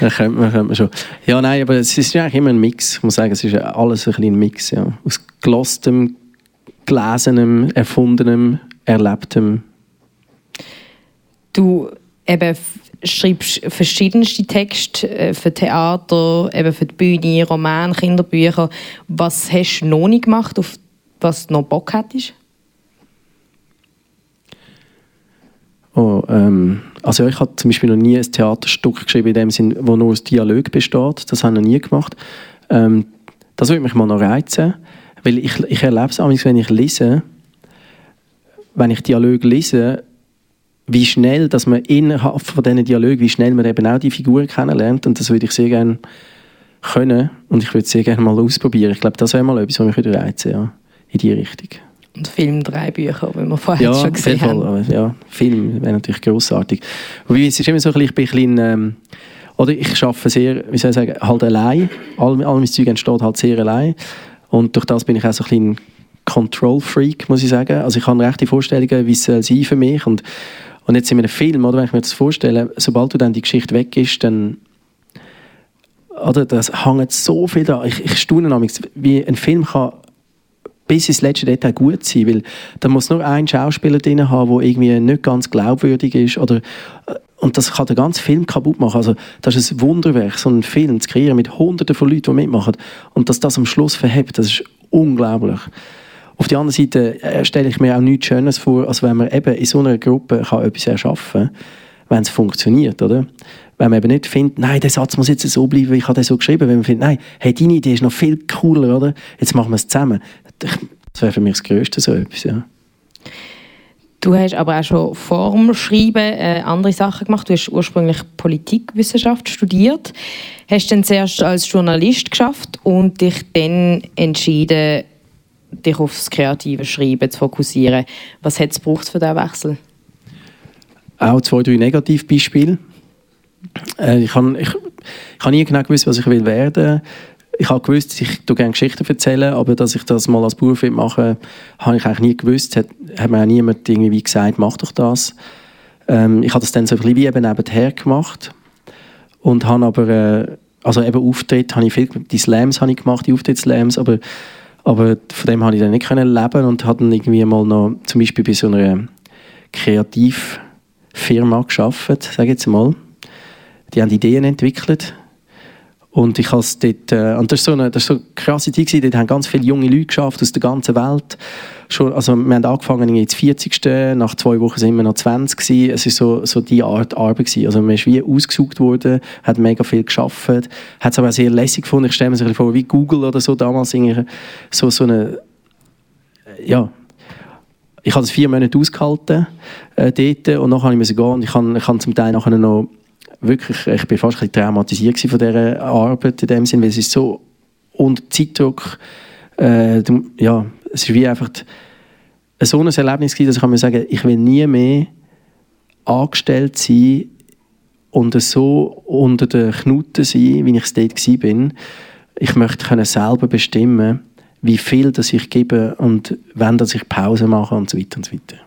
das könnte man, könnte man schon. Ja, nein, aber es ist eigentlich immer ein Mix. Ich muss sagen, es ist alles ein bisschen ein Mix. Ja. Aus gelosstem, gelesenem, erfundenem, erlebtem. Du eben schreibst verschiedenste Texte äh, für Theater, eben für die Bühne, Roman, Kinderbücher. Was hast du noch nicht gemacht, auf was du noch Bock hättest? Oh, ähm, also ich habe zum Beispiel noch nie ein Theaterstück geschrieben, in dem Sinn, wo nur aus Dialog besteht. Das habe ich noch nie gemacht. Ähm, das würde mich mal noch reizen, weil ich, ich erlebe es manchmal, wenn ich lese, wenn ich Dialog lese, wie schnell, dass man innerhalb von diesen Dialogen, wie schnell man eben auch die Figuren kennenlernt und das würde ich sehr gerne können und ich würde es sehr gerne mal ausprobieren. Ich glaube, das wäre mal etwas, was mich reizen ja in die Richtung. Und Film, drei Bücher, wie wir vorher ja, schon gesehen haben. Fall, ja, Film wäre natürlich grossartig. Wobei es ist immer so ein bisschen, ähm, oder ich arbeite sehr, wie soll ich sagen, halt allein. All, all mein Zeug entsteht halt sehr allein. Und durch das bin ich auch so ein bisschen Control-Freak, muss ich sagen. Also ich habe rechte Vorstellungen, wie es sein für mich und Und jetzt in einem Film, oder, wenn ich mir das vorstelle, sobald du dann die Geschichte weg ist, dann oder, das hängt so viel da. Ich, ich staune nämlich, wie ein Film kann bis ins letzte Detail gut sein, weil da muss nur ein Schauspieler drin haben, der irgendwie nicht ganz glaubwürdig ist oder und das kann den ganzen Film kaputt machen. Also, das ist ein Wunderwerk, so einen Film zu kreieren mit Hunderten von Leuten, die mitmachen. Und dass das am Schluss verhebt, das ist unglaublich. Auf der anderen Seite äh, stelle ich mir auch nichts Schönes vor, als wenn man eben in so einer Gruppe kann etwas erschaffen kann, wenn es funktioniert, oder? Wenn man eben nicht findet, nein, der Satz muss jetzt so bleiben, wie ich habe den so geschrieben. Wenn man findet, nein, hey, deine Idee ist noch viel cooler, oder? Jetzt machen wir es zusammen. Das wäre für mich das Größte so etwas, ja. Du hast aber auch schon vor dem Schreiben äh, andere Sachen gemacht. Du hast ursprünglich Politikwissenschaft studiert, hast dann zuerst als Journalist geschafft und dich dann entschieden, dich aufs kreative Schreiben zu fokussieren. Was hat es gebraucht für diesen Wechsel? Auch zwei, drei Negativbeispiele. Äh, ich habe ich, ich hab nie genau gewusst, was ich will werden ich habe gewusst, ich gerne Geschichten erzählen, aber dass ich das mal als Beruf mache, habe ich eigentlich nie gewusst. Hat, hat mir auch niemand irgendwie gesagt, mach doch das. Ähm, ich habe das dann so ein bisschen wie eben nebenher gemacht und habe aber, äh, also eben Auftritt, habe ich viel, die Slams habe ich gemacht, die Auftrittslams, aber, aber von dem habe ich dann nicht können leben und habe dann irgendwie mal noch, zum Beispiel bei so einer Kreativfirma geschafft, sage ich jetzt mal. Die haben Ideen entwickelt und ich has dort, äh, und das war so eine, das so eine krasse Zeit, gewesen. dort haben ganz viele junge Leute geschafft aus der ganzen Welt. Schon, also wir haben angefangen jetzt 40. Nach zwei Wochen sind wir noch 20 gewesen. Es war so, so die Art Arbeit gewesen. Also man ist wie ausgesucht worden, hat mega viel geschafft, hat es aber auch sehr lässig gefunden. Ich stelle mir so vor, wie Google oder so damals so, so eine, ja, ich habe das vier Monate ausgehalten äh, dort und nachher musste ich gehen und ich kann, ich kann zum Teil nachher noch wirklich, ich bin fast ein traumatisiert von dieser Arbeit in dem Sinn, weil es ist so unter Zeitdruck, äh, ja, es ist wie einfach so ein Erlebnis gewesen, dass ich mir sagen, ich will nie mehr angestellt sein und so unter den Knuten sein, wie ich es dort war. Ich möchte können selber bestimmen, wie viel das ich gebe und wann dass ich Pause mache und so weiter und so weiter.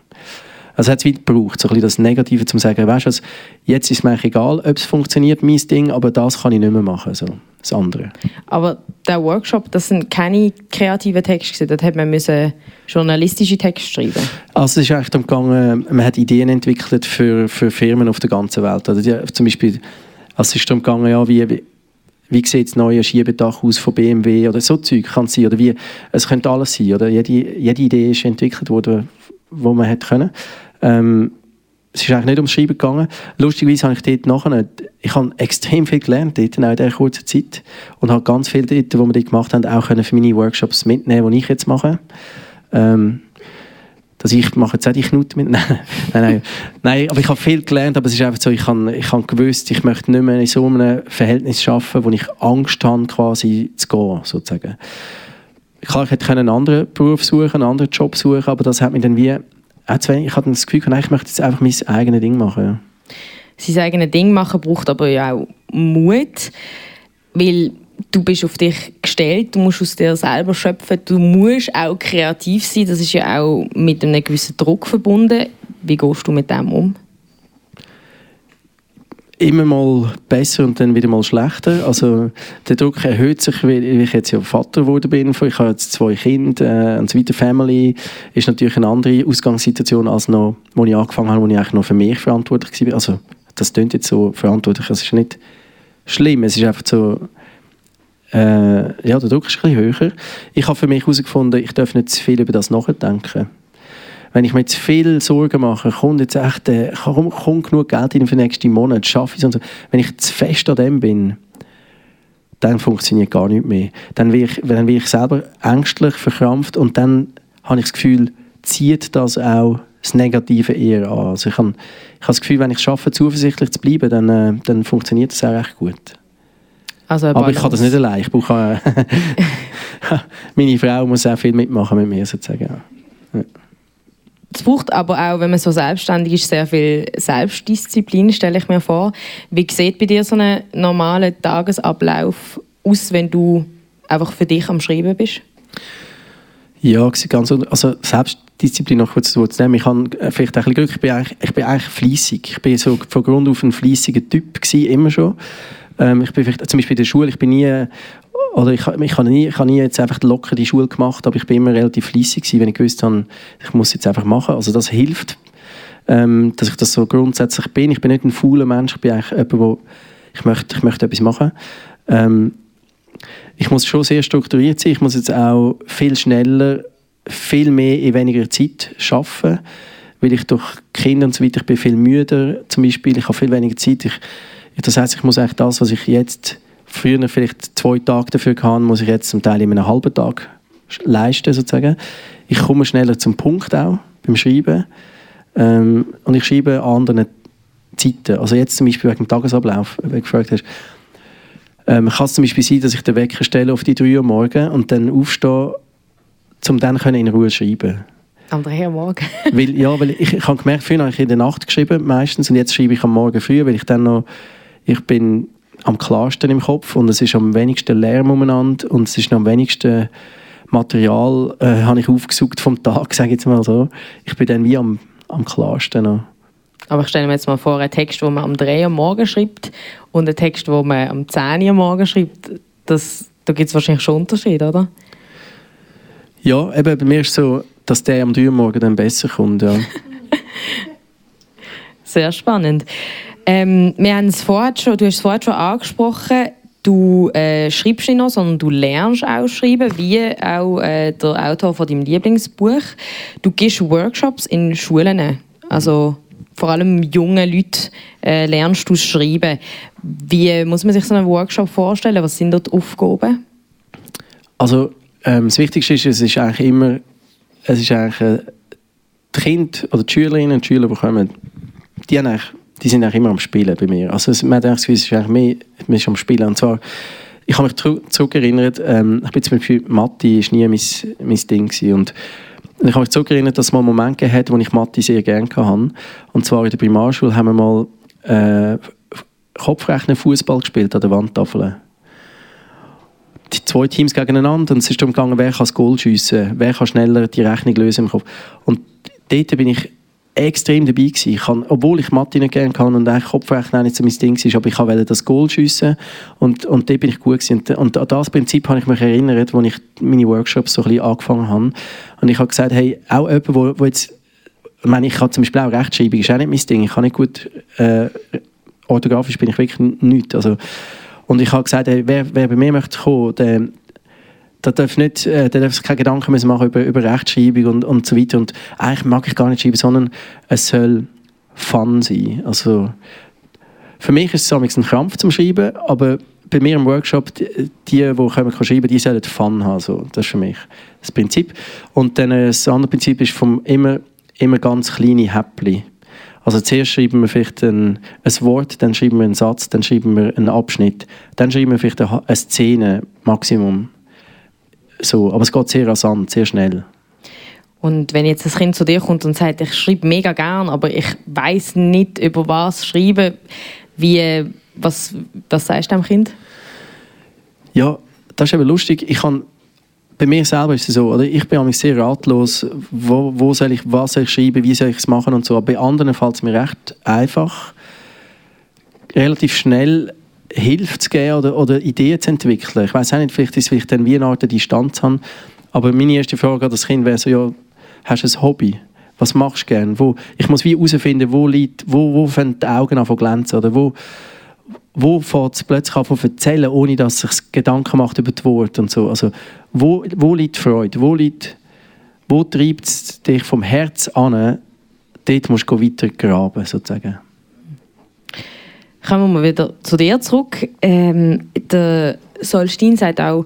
Also hat es wieder gebraucht, so ein bisschen das Negative, zu sagen, weißt du, jetzt ist es mir egal, ob es funktioniert, mein Ding, aber das kann ich nicht mehr machen, so, das andere. Aber der Workshop, das sind keine kreativen Texte, dort hat man müssen journalistische Texte schreiben. Also es ist eigentlich darum gegangen, man hat Ideen entwickelt für, für Firmen auf der ganzen Welt. Also die, zum Beispiel, also es ist darum gegangen, ja, wie, wie wie sieht das neue Schiebedach aus von BMW oder so Zeug kann es sein oder wie es könnte alles sein oder jede, jede Idee ist entwickelt worden wo man hätte können ähm, es ist eigentlich nicht ums Schreiben gegangen. Lustigerweise habe ich dort nachher, ich habe extrem viel gelernt dort, in dieser kurzen Zeit. Und habe ganz viel dort, was wir dort gemacht haben, auch für meine Workshops mitnehmen, die ich jetzt mache. Ähm, dass ich mache jetzt auch die Knute mit. nein, nein, nein, aber ich habe viel gelernt, aber es ist einfach so, ich habe, ich habe gewusst, ich möchte nicht mehr in so einem Verhältnis arbeiten, wo ich Angst habe, quasi zu gehen, sozusagen. Klar, ich hätte einen anderen Beruf suchen, einen anderen Job suchen, aber das hat mich dann wie ich hatte das Gefühl, ich möchte jetzt einfach mein eigenes Ding machen. Sein eigenes Ding machen braucht aber ja auch Mut, weil du bist auf dich gestellt, du musst aus dir selber schöpfen, du musst auch kreativ sein, das ist ja auch mit einem gewissen Druck verbunden. Wie gehst du mit dem um? Immer mal besser und dann wieder mal schlechter. Also der Druck erhöht sich, weil ich jetzt ja Vater geworden bin. Ich habe jetzt zwei Kinder, äh, eine zweite Family. Ist natürlich eine andere Ausgangssituation als noch, wo ich angefangen habe, wo ich eigentlich noch für mich verantwortlich war. Also das klingt jetzt so verantwortlich. Es ist nicht schlimm. Es ist einfach so, äh, ja, der Druck ist ein bisschen höher. Ich habe für mich herausgefunden, ich darf nicht zu viel über das nachdenken wenn ich mir jetzt viel Sorgen mache, kommt jetzt echt, äh, kommt, kommt genug Geld in für den nächsten Monat, schaffe ich es und so. Wenn ich zu fest an dem bin, dann funktioniert gar nichts mehr. Dann werde ich, dann werde ich selber ängstlich, verkrampft und dann habe ich das Gefühl, zieht das auch das Negative eher an. Also ich habe, ich habe das Gefühl, wenn ich es schaffe, zuversichtlich zu bleiben, dann, äh, dann funktioniert das auch recht gut. Also Aber ich kann das nicht allein. Ich brauche, äh, meine Frau muss auch viel mitmachen mit mir sozusagen. Es braucht aber auch, wenn man so selbstständig ist, sehr viel Selbstdisziplin, stelle ich mir vor. Wie sieht bei dir so ein normaler Tagesablauf aus, wenn du einfach für dich am Schreiben bist? Ja, ganz, also Selbst, Disziplin noch kurz zu nehmen. Ich habe äh, vielleicht ein bisschen Glück, ich bin eigentlich, eigentlich fleissig. Ich bin so von Grund auf ein fleissiger Typ gewesen, immer schon. Ähm, ich bin vielleicht, zum Beispiel in der Schule, ich bin nie, oder ich, ich habe nie, ich habe nie jetzt einfach locker die Schule gemacht, aber ich bin immer relativ fleissig gewesen, wenn ich gewusst habe, ich muss jetzt einfach machen. Also das hilft, ähm, dass ich das so grundsätzlich bin. Ich bin nicht ein fauler Mensch, ich bin eigentlich jemand, wo ich möchte, ich möchte etwas machen. Ähm, ich muss schon sehr strukturiert sein. Ich muss jetzt auch viel schneller, viel mehr in weniger Zeit arbeiten, weil ich durch Kinder und so weiter, ich bin viel müder zum Beispiel, ich habe viel weniger Zeit. Ich, das heißt, ich muss eigentlich das, was ich jetzt früher vielleicht zwei Tage dafür hatte, muss ich jetzt zum Teil in einem halben Tag leisten sozusagen. Ich komme schneller zum Punkt auch beim Schreiben ähm, und ich schreibe an anderen Zeiten. Also jetzt zum Beispiel wegen dem Tagesablauf, wenn du gefragt hast. Ähm, kann es zum Beispiel sein, dass ich den Wecker stelle auf die 3 Uhr morgen und dann aufstehe, um dann in Ruhe schreiben am 3 Uhr morgen? weil, ja, weil ich, ich habe gemerkt, früher habe ich in der Nacht geschrieben meistens und jetzt schreibe ich am Morgen früh, weil ich dann noch, ich bin am klarsten im Kopf und es ist am wenigsten Lärm umeinander und es ist am wenigsten Material äh, habe ich aufgesucht vom Tag, sage ich jetzt mal so. Ich bin dann wie am, am klarsten noch. Aber ich stelle mir jetzt mal vor, einen Text, den man am 3 Uhr morgen schreibt und einen Text, den man am 10 Uhr morgen schreibt, das, da gibt es wahrscheinlich schon Unterschiede, oder? Ja, eben bei mir ist es so, dass der am 3 Uhr morgen dann besser kommt, ja. Sehr spannend. Ähm, wir haben es vorher schon, du hast es vorher schon angesprochen, du äh, schreibst nicht nur, sondern du lernst auch schreiben, wie auch äh, der Autor von deinem Lieblingsbuch. Du gibst Workshops in Schulen, also vor allem junge Leute äh, lernst du schreiben. Wie muss man sich so einen Workshop vorstellen? Was sind dort die Aufgaben? Also ähm, das Wichtigste ist, es ist eigentlich immer, es ist eigentlich äh, die Kinder oder die Schülerinnen und Schüler, die kommen, die, eigentlich, die sind eigentlich immer am Spielen bei mir. Also man hat das es ist eigentlich mehr, man ist am Spielen. Und zwar, ich habe mich zurückerinnert, ähm, ich bin zum Beispiel, Mathe war nie mein, mein Ding gewesen. und ich habe mich zurückerinnert, dass es mal einen Moment gegeben hat, wo ich Mathe sehr gerne hatte. Und zwar in der Primarschule haben wir mal äh, Kopfrechnen Fußball gespielt an der Wandtafel. Die zwei Teams gegeneinander und es ist darum gegangen, wer kann das Goal schiessen, wer kann schneller die Rechnung lösen im Kopf. Und dort bin ich extrem dabei gewesen. Ich kann, obwohl ich Mathe nicht gerne kann und eigentlich Kopfrechnen nicht so mein Ding war, aber ich wollte das Goal schiessen und, und dort bin ich gut gewesen. Und, an das Prinzip habe ich mich erinnert, als ich meine Workshops so ein bisschen angefangen habe. Und ich habe gesagt, hey, auch jemand, wo, wo jetzt, ich meine, ich kann zum Beispiel auch Rechtschreibung, ist auch nicht mein Ding. Ich kann nicht gut, äh, orthografisch bin ich wirklich nichts. Also, und ich habe gesagt, hey, wer, wer bei mir möchte kommen, der, da darf, nicht, äh, da darf sich keine Gedanken mehr machen über, über Rechtschreibung und, und so weiter. Und eigentlich mag ich gar nicht schreiben, sondern es soll Fun sein. Also, für mich ist es ein Krampf zum Schreiben, aber bei mir im Workshop, die, die kommen kann schreiben, die sollen Fun haben. Also, das ist für mich das Prinzip. Und dann äh, das andere Prinzip ist vom immer, immer ganz kleine Häppchen. Also zuerst schreiben wir vielleicht ein, ein Wort, dann schreiben wir einen Satz, dann schreiben wir einen Abschnitt, dann schreiben wir vielleicht eine, eine Szene, Maximum. So, aber es geht sehr rasant, sehr schnell. Und wenn jetzt das Kind zu dir kommt und sagt, ich schreibe mega gern, aber ich weiß nicht über was schreiben, wie, was, was sagst du dem Kind? Ja, das ist eben lustig. Ich kann, bei mir selber ist es so, oder? ich bin sehr ratlos, wo, wo soll ich, was soll ich schreiben, wie soll ich es machen und so. Aber bei anderen fällt es mir recht einfach, relativ schnell Hilfe zu geben oder, oder Ideen zu entwickeln. Ich weiß auch nicht, vielleicht ist es vielleicht dann wie eine Art Distanz haben. Aber meine erste Frage an das Kind wäre so, ja, hast du ein Hobby? Was machst du gerne? Wo, ich muss wie herausfinden, wo liegt, wo, wo fangen die Augen an zu glänzen oder wo, wo fängt es plötzlich an zu erzählen, ohne dass es sich Gedanken macht über die Worte und so. Also, wo, wo liegt Freude? Wo, wo treibt es dich vom Herz an? Dort musst du weiter graben, sozusagen. Kommen wir wieder zu dir zurück. Ähm, der Solstin sagt auch,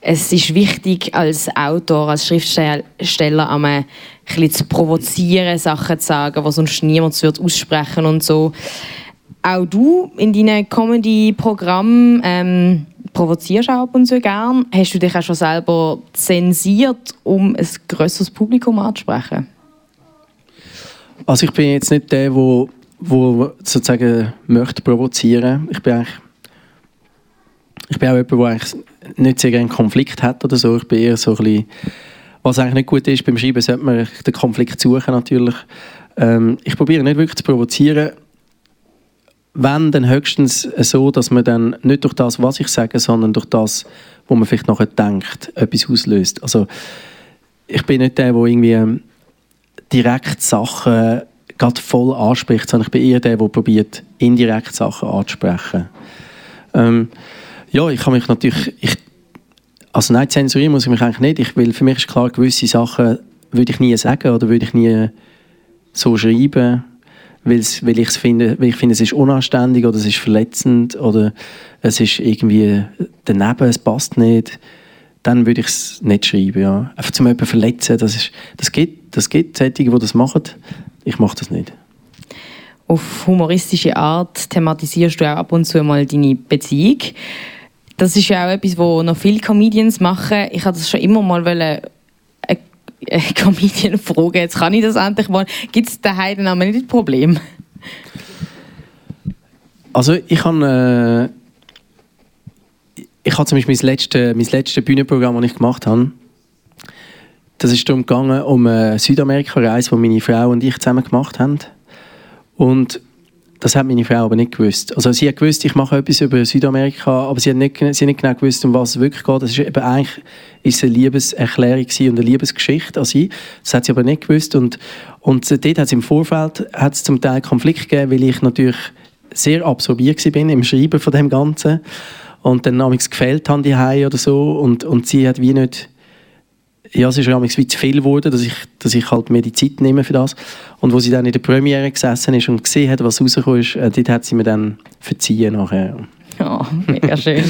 es ist wichtig als Autor, als Schriftsteller, einmal ein bisschen zu provozieren, Sachen zu sagen, die sonst niemand wird aussprechen und so. Auch du in deinen Comedy-Programmen ähm, provozierst auch ab und zu gern. Hast du dich auch schon selber zensiert, um ein grösseres Publikum anzusprechen? Also ich bin jetzt nicht der, der wo sozusagen möchte provozieren. Ich bin eigentlich ich bin auch jemand, der nicht sehr gerne Konflikt hat oder so. Ich bin eher so ein bisschen Was eigentlich nicht gut ist, beim Schreiben sollte man den Konflikt suchen natürlich. Ähm, ich probiere nicht wirklich zu provozieren, wenn dann höchstens so, dass man dann nicht durch das, was ich sage, sondern durch das, wo man vielleicht nachher denkt, etwas auslöst. Also ich bin nicht der, der irgendwie ähm, direkt Sachen gerade voll anspricht, sondern ich bin eher der, der probiert, indirekt Sachen anzusprechen. Ähm, ja, ich kann mich natürlich, ich, also nein, zensurieren muss ich mich eigentlich nicht, ich will, für mich ist klar, gewisse Sachen würde ich nie sagen oder würde ich nie so schreiben, weil ich finde, weil ich finde, es ist unanständig oder es ist verletzend oder es ist irgendwie daneben, es passt nicht, dann würde ich es nicht schreiben. Ja. Einfach zum jemanden verletzen, das, ist, das gibt gibt solche, die das machen. Ich mache das nicht. Auf humoristische Art thematisierst du auch ab und zu mal deine Beziehung. Das ist ja auch etwas, was noch viele Comedians machen. Ich habe das schon immer mal wollen, äh, Comedian fragen, jetzt kann ich das endlich mal. Gibt es daheim dann nicht ein Problem? Also ich habe äh, ich habe zum Beispiel mein letztes, mein letztes Bühnenprogramm, das ich gemacht habe, das ist darum gegangen, um eine Südamerika-Reise, die meine Frau und ich zusammen gemacht haben. Und das hat meine Frau aber nicht gewusst. Also sie hat gewusst, ich mache etwas über Südamerika, aber sie hat nicht, sie hat nicht genau gewusst, um was es wirklich geht. Das ist eben eigentlich ist eine Liebeserklärung und eine Liebesgeschichte an sie. Das hat sie aber nicht gewusst. Und, und dort hat es im Vorfeld hat zum Teil Konflikt gegeben, weil ich natürlich sehr absorbiert bin im Schreiben von dem Ganzen und dann namens gefällt haben die oder so und, und sie hat wie nicht ja, es ist ja wie zu viel geworden, dass ich, dass ich halt mir die Zeit nehme für das. Und wo sie dann in der Premiere gesessen ist und gesehen hat, was rausgekommen ist, äh, dort hat sie mir dann verziehen nachher. Ja, oh, mega schön.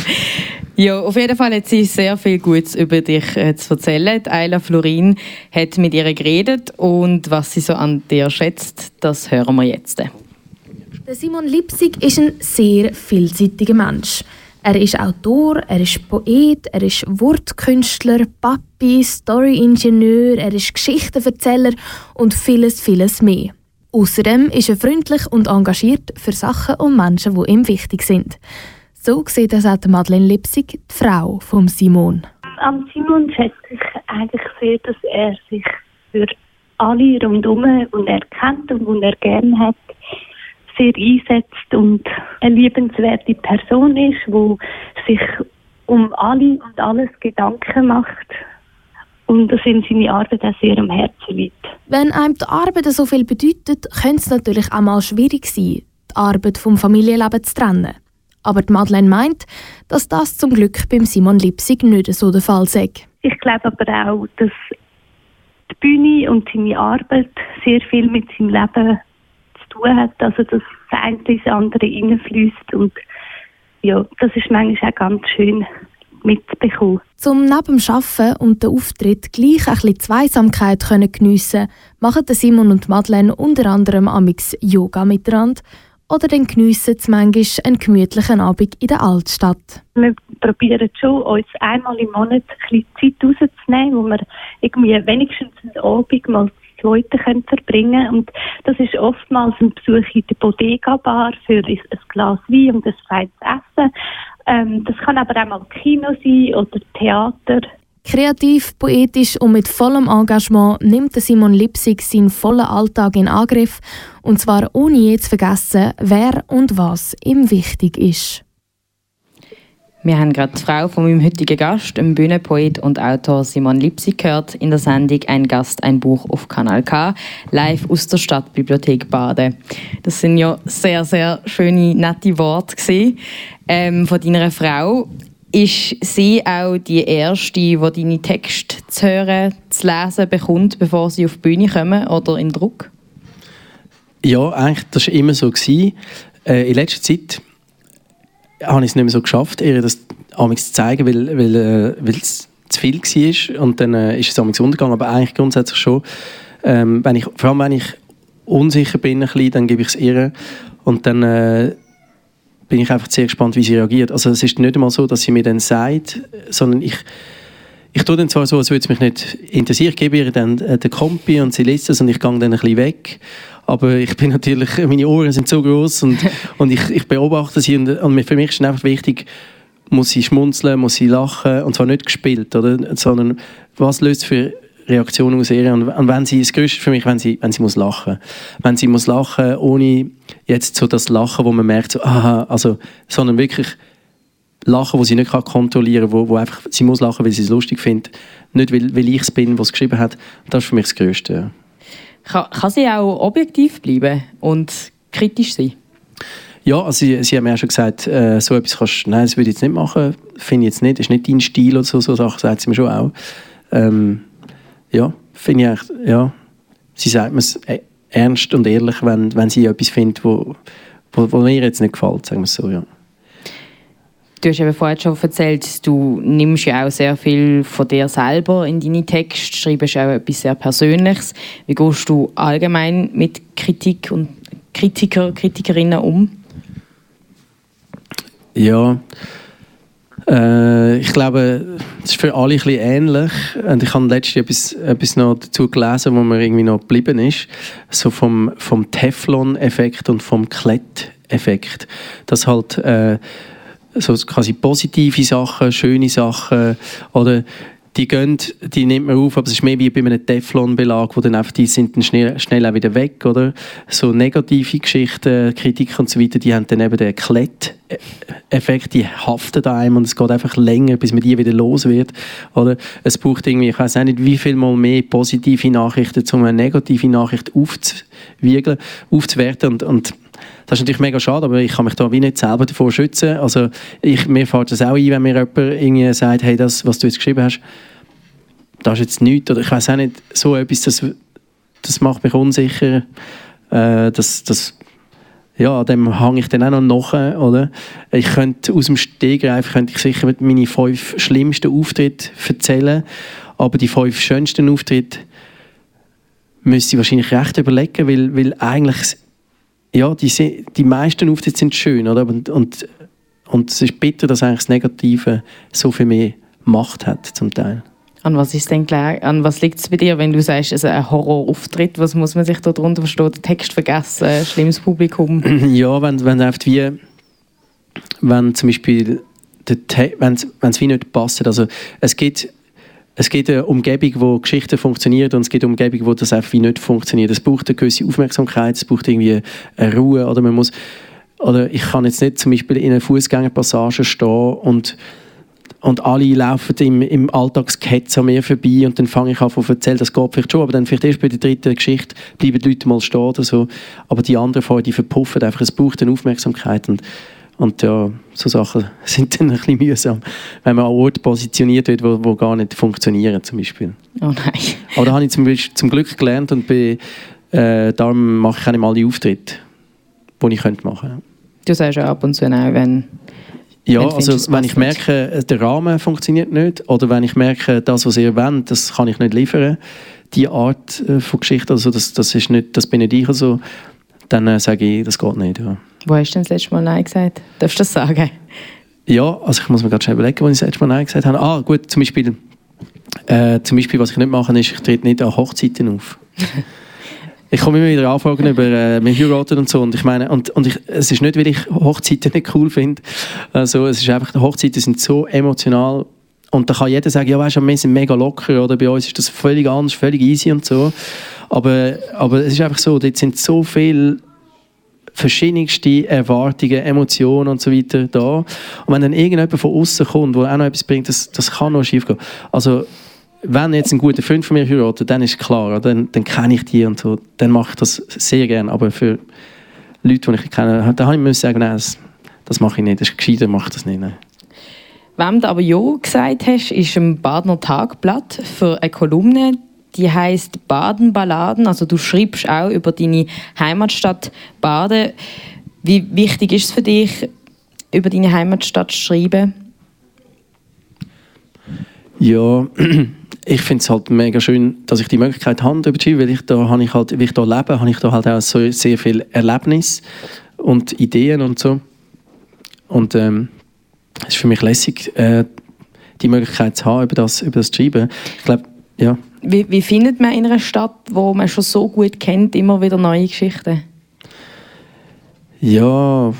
ja, auf jeden Fall hat sie sehr viel Gutes über dich äh, zu erzählen. Die Ayla Florin hat mit ihr geredet und was sie so an dir schätzt, das hören wir jetzt. Der Simon Lipsig ist ein sehr vielseitiger Mensch. Er ist Autor, er ist Poet, er ist Wortkünstler, Papi, Storyingenieur, er ist Geschichtenverzähler und vieles, vieles mehr. Außerdem ist er freundlich und engagiert für Sachen und Menschen, die ihm wichtig sind. So sieht das auch Madeleine Lipsig, die Frau von Simon. Am Simon schätze ich eigentlich sehr, dass er sich für alle rundherum, die er kennt und die er gerne hat, sehr einsetzt und eine liebenswerte Person ist, die sich um alle und alles Gedanken macht und das in seine Arbeit auch sehr am Herzen liegt. Wenn einem die Arbeit so viel bedeutet, könnte es natürlich auch mal schwierig sein, die Arbeit vom Familienleben zu trennen. Aber die Madeleine meint, dass das zum Glück beim Simon Lipsig nicht so der Fall sei. Ich glaube aber auch, dass die Bühne und seine Arbeit sehr viel mit seinem Leben tun hat, also dass das eine ins andere reinfließt und ja, das ist manchmal auch ganz schön mitbekommen. Zum neben dem Arbeiten und dem Auftritt gleich ein bisschen Zweisamkeit können geniessen, machen Simon und Madeleine unter anderem amix Yoga miteinander oder dann geniessen sie manchmal einen gemütlichen Abend in der Altstadt. Wir probieren schon, uns einmal im Monat ein bisschen Zeit rauszunehmen, wo wir irgendwie wenigstens einen Abend mal Leute können verbringen Und das ist oftmals ein Besuch in der Bodega-Bar für ein Glas Wein und ein feines Essen. Ähm, das kann aber auch mal Kino sein oder Theater. Kreativ, poetisch und mit vollem Engagement nimmt Simon Lipsig seinen vollen Alltag in Angriff und zwar ohne je zu vergessen, wer und was ihm wichtig ist. Wir haben gerade die Frau von meinem heutigen Gast, dem Bühnenpoet und Autor Simon Lipsig, gehört in der Sendung Ein Gast, ein Buch auf Kanal K, live aus der Stadtbibliothek Baden. Das sind ja sehr, sehr schöne, nette Worte ähm, von deiner Frau. Ist sie auch die Erste, die deine Texte zu hören, zu lesen bekommt, bevor sie auf die Bühne kommen oder in Druck? Ja, eigentlich, das war immer so. Äh, in letzter Zeit habe ich es nicht mehr so geschafft, ihr das zu zeigen, weil, weil, äh, es zu viel war und dann äh, ist es amigs untergegangen, aber eigentlich grundsätzlich schon. Ähm, wenn ich, vor allem wenn ich unsicher bin, ein bisschen, dann gebe ich es ihr und dann äh, bin ich einfach sehr gespannt, wie sie reagiert. Also es ist nicht einmal so, dass sie mir dann sagt, sondern ich ich tue dann zwar so, als würde es mich nicht interessieren, ich gebe ihr dann äh, den Kompi und sie liest es und ich gehe dann ein bisschen weg. Aber ich bin natürlich, meine Ohren sind so groß und, und ich, ich beobachte sie und, und für mich ist es einfach wichtig, muss sie schmunzeln, muss sie lachen und zwar nicht gespielt, oder? sondern was löst für Reaktion aus ihr. Und, und wenn sie, das Größte für mich, wenn sie, wenn sie muss lachen. Wenn sie muss lachen, ohne jetzt so das Lachen, wo man merkt, so, aha, also, sondern wirklich lachen, wo sie nicht kontrollieren kann, wo, wo einfach, sie muss lachen, weil sie es lustig findet. Nicht, weil, weil ich es bin, was es geschrieben hat. Das ist für mich das Größte. Ja. Kann, kann sie auch objektiv bleiben und kritisch sein? Ja, also sie, sie haben mir auch schon gesagt, äh, so etwas kannst nein, das würde ich jetzt nicht machen, finde ich jetzt nicht, das ist nicht dein Stil oder so, so Sachen sagt sie mir schon auch. Ähm, ja, finde ich eigentlich, ja, sie sagt mir es e-, ernst und ehrlich, wenn, wenn sie etwas findet, wo, wo, wo mir jetzt nicht gefällt, sagen wir es so, ja. Du hast eben vorhin schon erzählt, du nimmst ja auch sehr viel von dir selber in deine Texte, schreibst auch etwas sehr Persönliches. Wie gehst du allgemein mit Kritik und Kritiker, Kritikerinnen um? Ja, äh, ich glaube, es ist für alle ein bisschen ähnlich. Und ich habe letztens etwas, etwas noch dazu gelesen, wo mir irgendwie noch geblieben ist. So vom, vom Teflon-Effekt und vom Klett-Effekt. Dass halt äh, so quasi positive Sachen, schöne Sachen oder die gehen, die nimmt man auf, aber es ist mehr wie bei einem Teflon-Belag, wo dann einfach, die sind dann schnell, schnell auch wieder weg, oder? So negative Geschichten, Kritik und so weiter, die haben dann eben den Klett-Effekt, die haften einem und es geht einfach länger, bis man die wieder los wird, oder? Es braucht irgendwie, ich weiß auch nicht, wie viel mal mehr positive Nachrichten, um eine negative Nachricht aufzuwiegeln, aufzuwerten und, und das ist natürlich mega schade, aber ich kann mich da wie nicht selber davor schützen. Also ich, mir fällt das auch ein, wenn mir jemand irgendwie sagt, hey, das, was du jetzt geschrieben hast, das ist jetzt nichts. Oder ich weiß auch nicht, so etwas, das, das macht mich unsicher. Äh, das, das, ja, dem hänge ich dann auch noch nach, oder? Ich könnte aus dem Stegreif könnte ich sicher meine fünf schlimmsten Auftritte erzählen, aber die fünf schönsten Auftritte müsste ich wahrscheinlich recht überlegen, weil, weil eigentlich ja, die, die meisten Auftritte sind schön, oder? Und, und, und es ist bitter, dass eigentlich das Negative so viel mehr Macht hat, zum Teil. An was ist denn klar? An was liegt es bei dir, wenn du sagst, also ein Horrorauftritt? Was muss man sich darunter verstehen? Den Text vergessen, schlimmes Publikum? Ja, wenn, wenn einfach wie, wenn zum Beispiel wenn es wie nicht passt. Also es gibt es gibt eine Umgebung, wo Geschichten funktioniert und es gibt eine Umgebung, wo das einfach nicht funktioniert. Es braucht eine gewisse Aufmerksamkeit, es braucht irgendwie eine Ruhe oder man muss oder ich kann jetzt nicht zum Beispiel in einer Fußgängerpassage stehen und und alle laufen im, im Alltagsgetz an mir vorbei und dann fange ich an zu erzählen, das geht vielleicht schon, aber dann vielleicht erst bei der dritten Geschichte bleiben die Leute mal stehen oder so. Aber die anderen vorher, die verpuffen einfach, es braucht eine Aufmerksamkeit und und ja, so Sachen sind dann ein bisschen mühsam, wenn man an Orten positioniert wird, wo, wo gar nicht funktionieren zum Beispiel. Oh nein. Aber da habe ich zum, zum Glück gelernt und bin, äh, darum mache ich auch nicht mal die Auftritte, die ich könnte machen könnte. Du sagst ja ab und zu auch, wenn... Ja, wenn also wenn ich merke, der Rahmen funktioniert nicht oder wenn ich merke, das, was ihr wollt, das kann ich nicht liefern, die Art äh, von Geschichte, also das, das, ist nicht, das bin nicht ich, also, dann äh, sage ich, das geht nicht. Ja. Wo hast du denn das letzte Mal Nein gesagt? Darfst du das sagen? Ja, also ich muss mir gerade schnell überlegen, wo ich das letzte Mal Nein gesagt habe. Ah, gut, zum Beispiel, äh, zum Beispiel was ich nicht mache, ist, ich trete nicht an Hochzeiten auf. ich komme immer wieder Anfragen über äh, mit heiraten und so und ich meine, und, und ich, es ist nicht, weil ich Hochzeiten nicht cool finde, also es ist einfach, die Hochzeiten sind so emotional und da kann jeder sagen, ja weißt du, wir sind mega locker oder bei uns ist das völlig anders, völlig easy und so, aber, aber es ist einfach so, dort sind so viele verschiedenste Erwartungen, Emotionen und so weiter da. Und wenn dann irgendjemand von außen kommt, der auch noch etwas bringt, das, das kann noch schief gehen. Also, wenn jetzt ein guter Freund von mir heiratet, dann ist klar, dann, dann kenne ich die und so, dann mache ich das sehr gerne. Aber für Leute, die ich kenne, da habe ich sagen, nein, das, das mache ich nicht, das ist gescheiter, mache ich das nicht. Nein. Wem du aber ja gesagt hast, ist im Badner Tagblatt für eine Kolumne, die heißt Baden-Balladen. Also du schreibst auch über deine Heimatstadt Baden. Wie wichtig ist es für dich, über deine Heimatstadt zu schreiben? Ja, ich finde es halt mega schön, dass ich die Möglichkeit habe, darüber weil ich da, habe ich halt, weil ich da lebe, habe ich da halt auch so sehr viel Erlebnis und Ideen und so. Und ähm, es ist für mich lässig, äh, die Möglichkeit zu haben, über das, über das zu schreiben. Ich glaube, ja. Wie, wie findet man in einer Stadt, wo man schon so gut kennt, immer wieder neue Geschichten? Ja,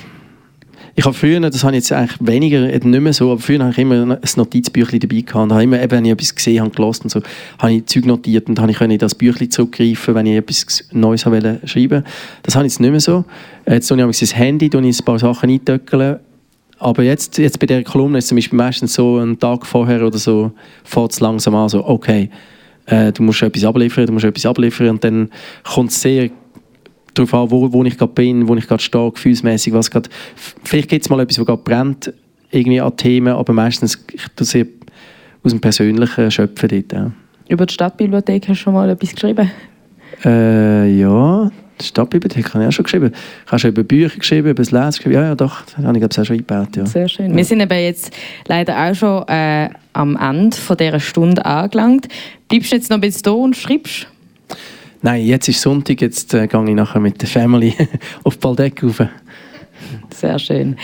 Ich habe früher, das habe ich jetzt eigentlich weniger, nicht mehr so, aber früher habe ich immer ein Notizbüchlein dabei gehabt. Und habe immer, eben, wenn ich etwas gesehen habe, gelesen und so, habe ich Zeug notiert und habe ich in das Büchlein zurückgreifen, wenn ich etwas Neues wollte schreiben. Das habe ich jetzt nicht mehr so. Jetzt tue ich das Handy, tue ich ein paar Sachen eintöckeln. Aber jetzt, jetzt bei dieser Kolumne ist es zum Beispiel meistens so, einen Tag vorher oder so, fährt es langsam an, so, okay, äh, du musst etwas abliefern, du musst etwas abliefern und dann kommt es sehr darauf an, wo, wo ich gerade bin, wo ich gerade stehe, gefühlsmäßig, was gerade, vielleicht gibt es mal etwas, was gerade brennt, irgendwie an Themen, aber meistens ich tue sehr aus dem Persönlichen schöpfen dort. Ja. Über die Stadtbibliothek hast du schon mal etwas geschrieben? Äh, ja, die Stadtbibliothek habe ich auch schon geschrieben. Ich habe schon über Bücher geschrieben, über das Lesen geschrieben. Ja, ja, doch, das habe ich glaube ich auch schon eingebaut. Ja. Sehr schön. Wir sind aber jetzt leider auch schon äh, am Ende von dieser Stunde angelangt. Bleibst du jetzt noch ein bisschen da und schreibst? Nein, jetzt ist Sonntag, jetzt äh, gehe ich nachher mit der Family auf Baldeck rauf. Sehr schön.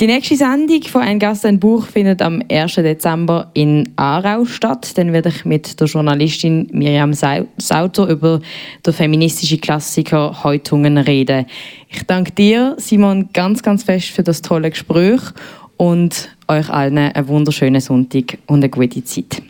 Die nächste Sendung von «Ein Gast, ein Buch» findet am 1. Dezember in Aarau statt. Dann werde ich mit der Journalistin Miriam Sauter über den feministischen Klassiker «Häutungen» reden. Ich danke dir, Simon, ganz, ganz fest für das tolle Gespräch und euch allen einen wunderschönen Sonntag und eine gute Zeit.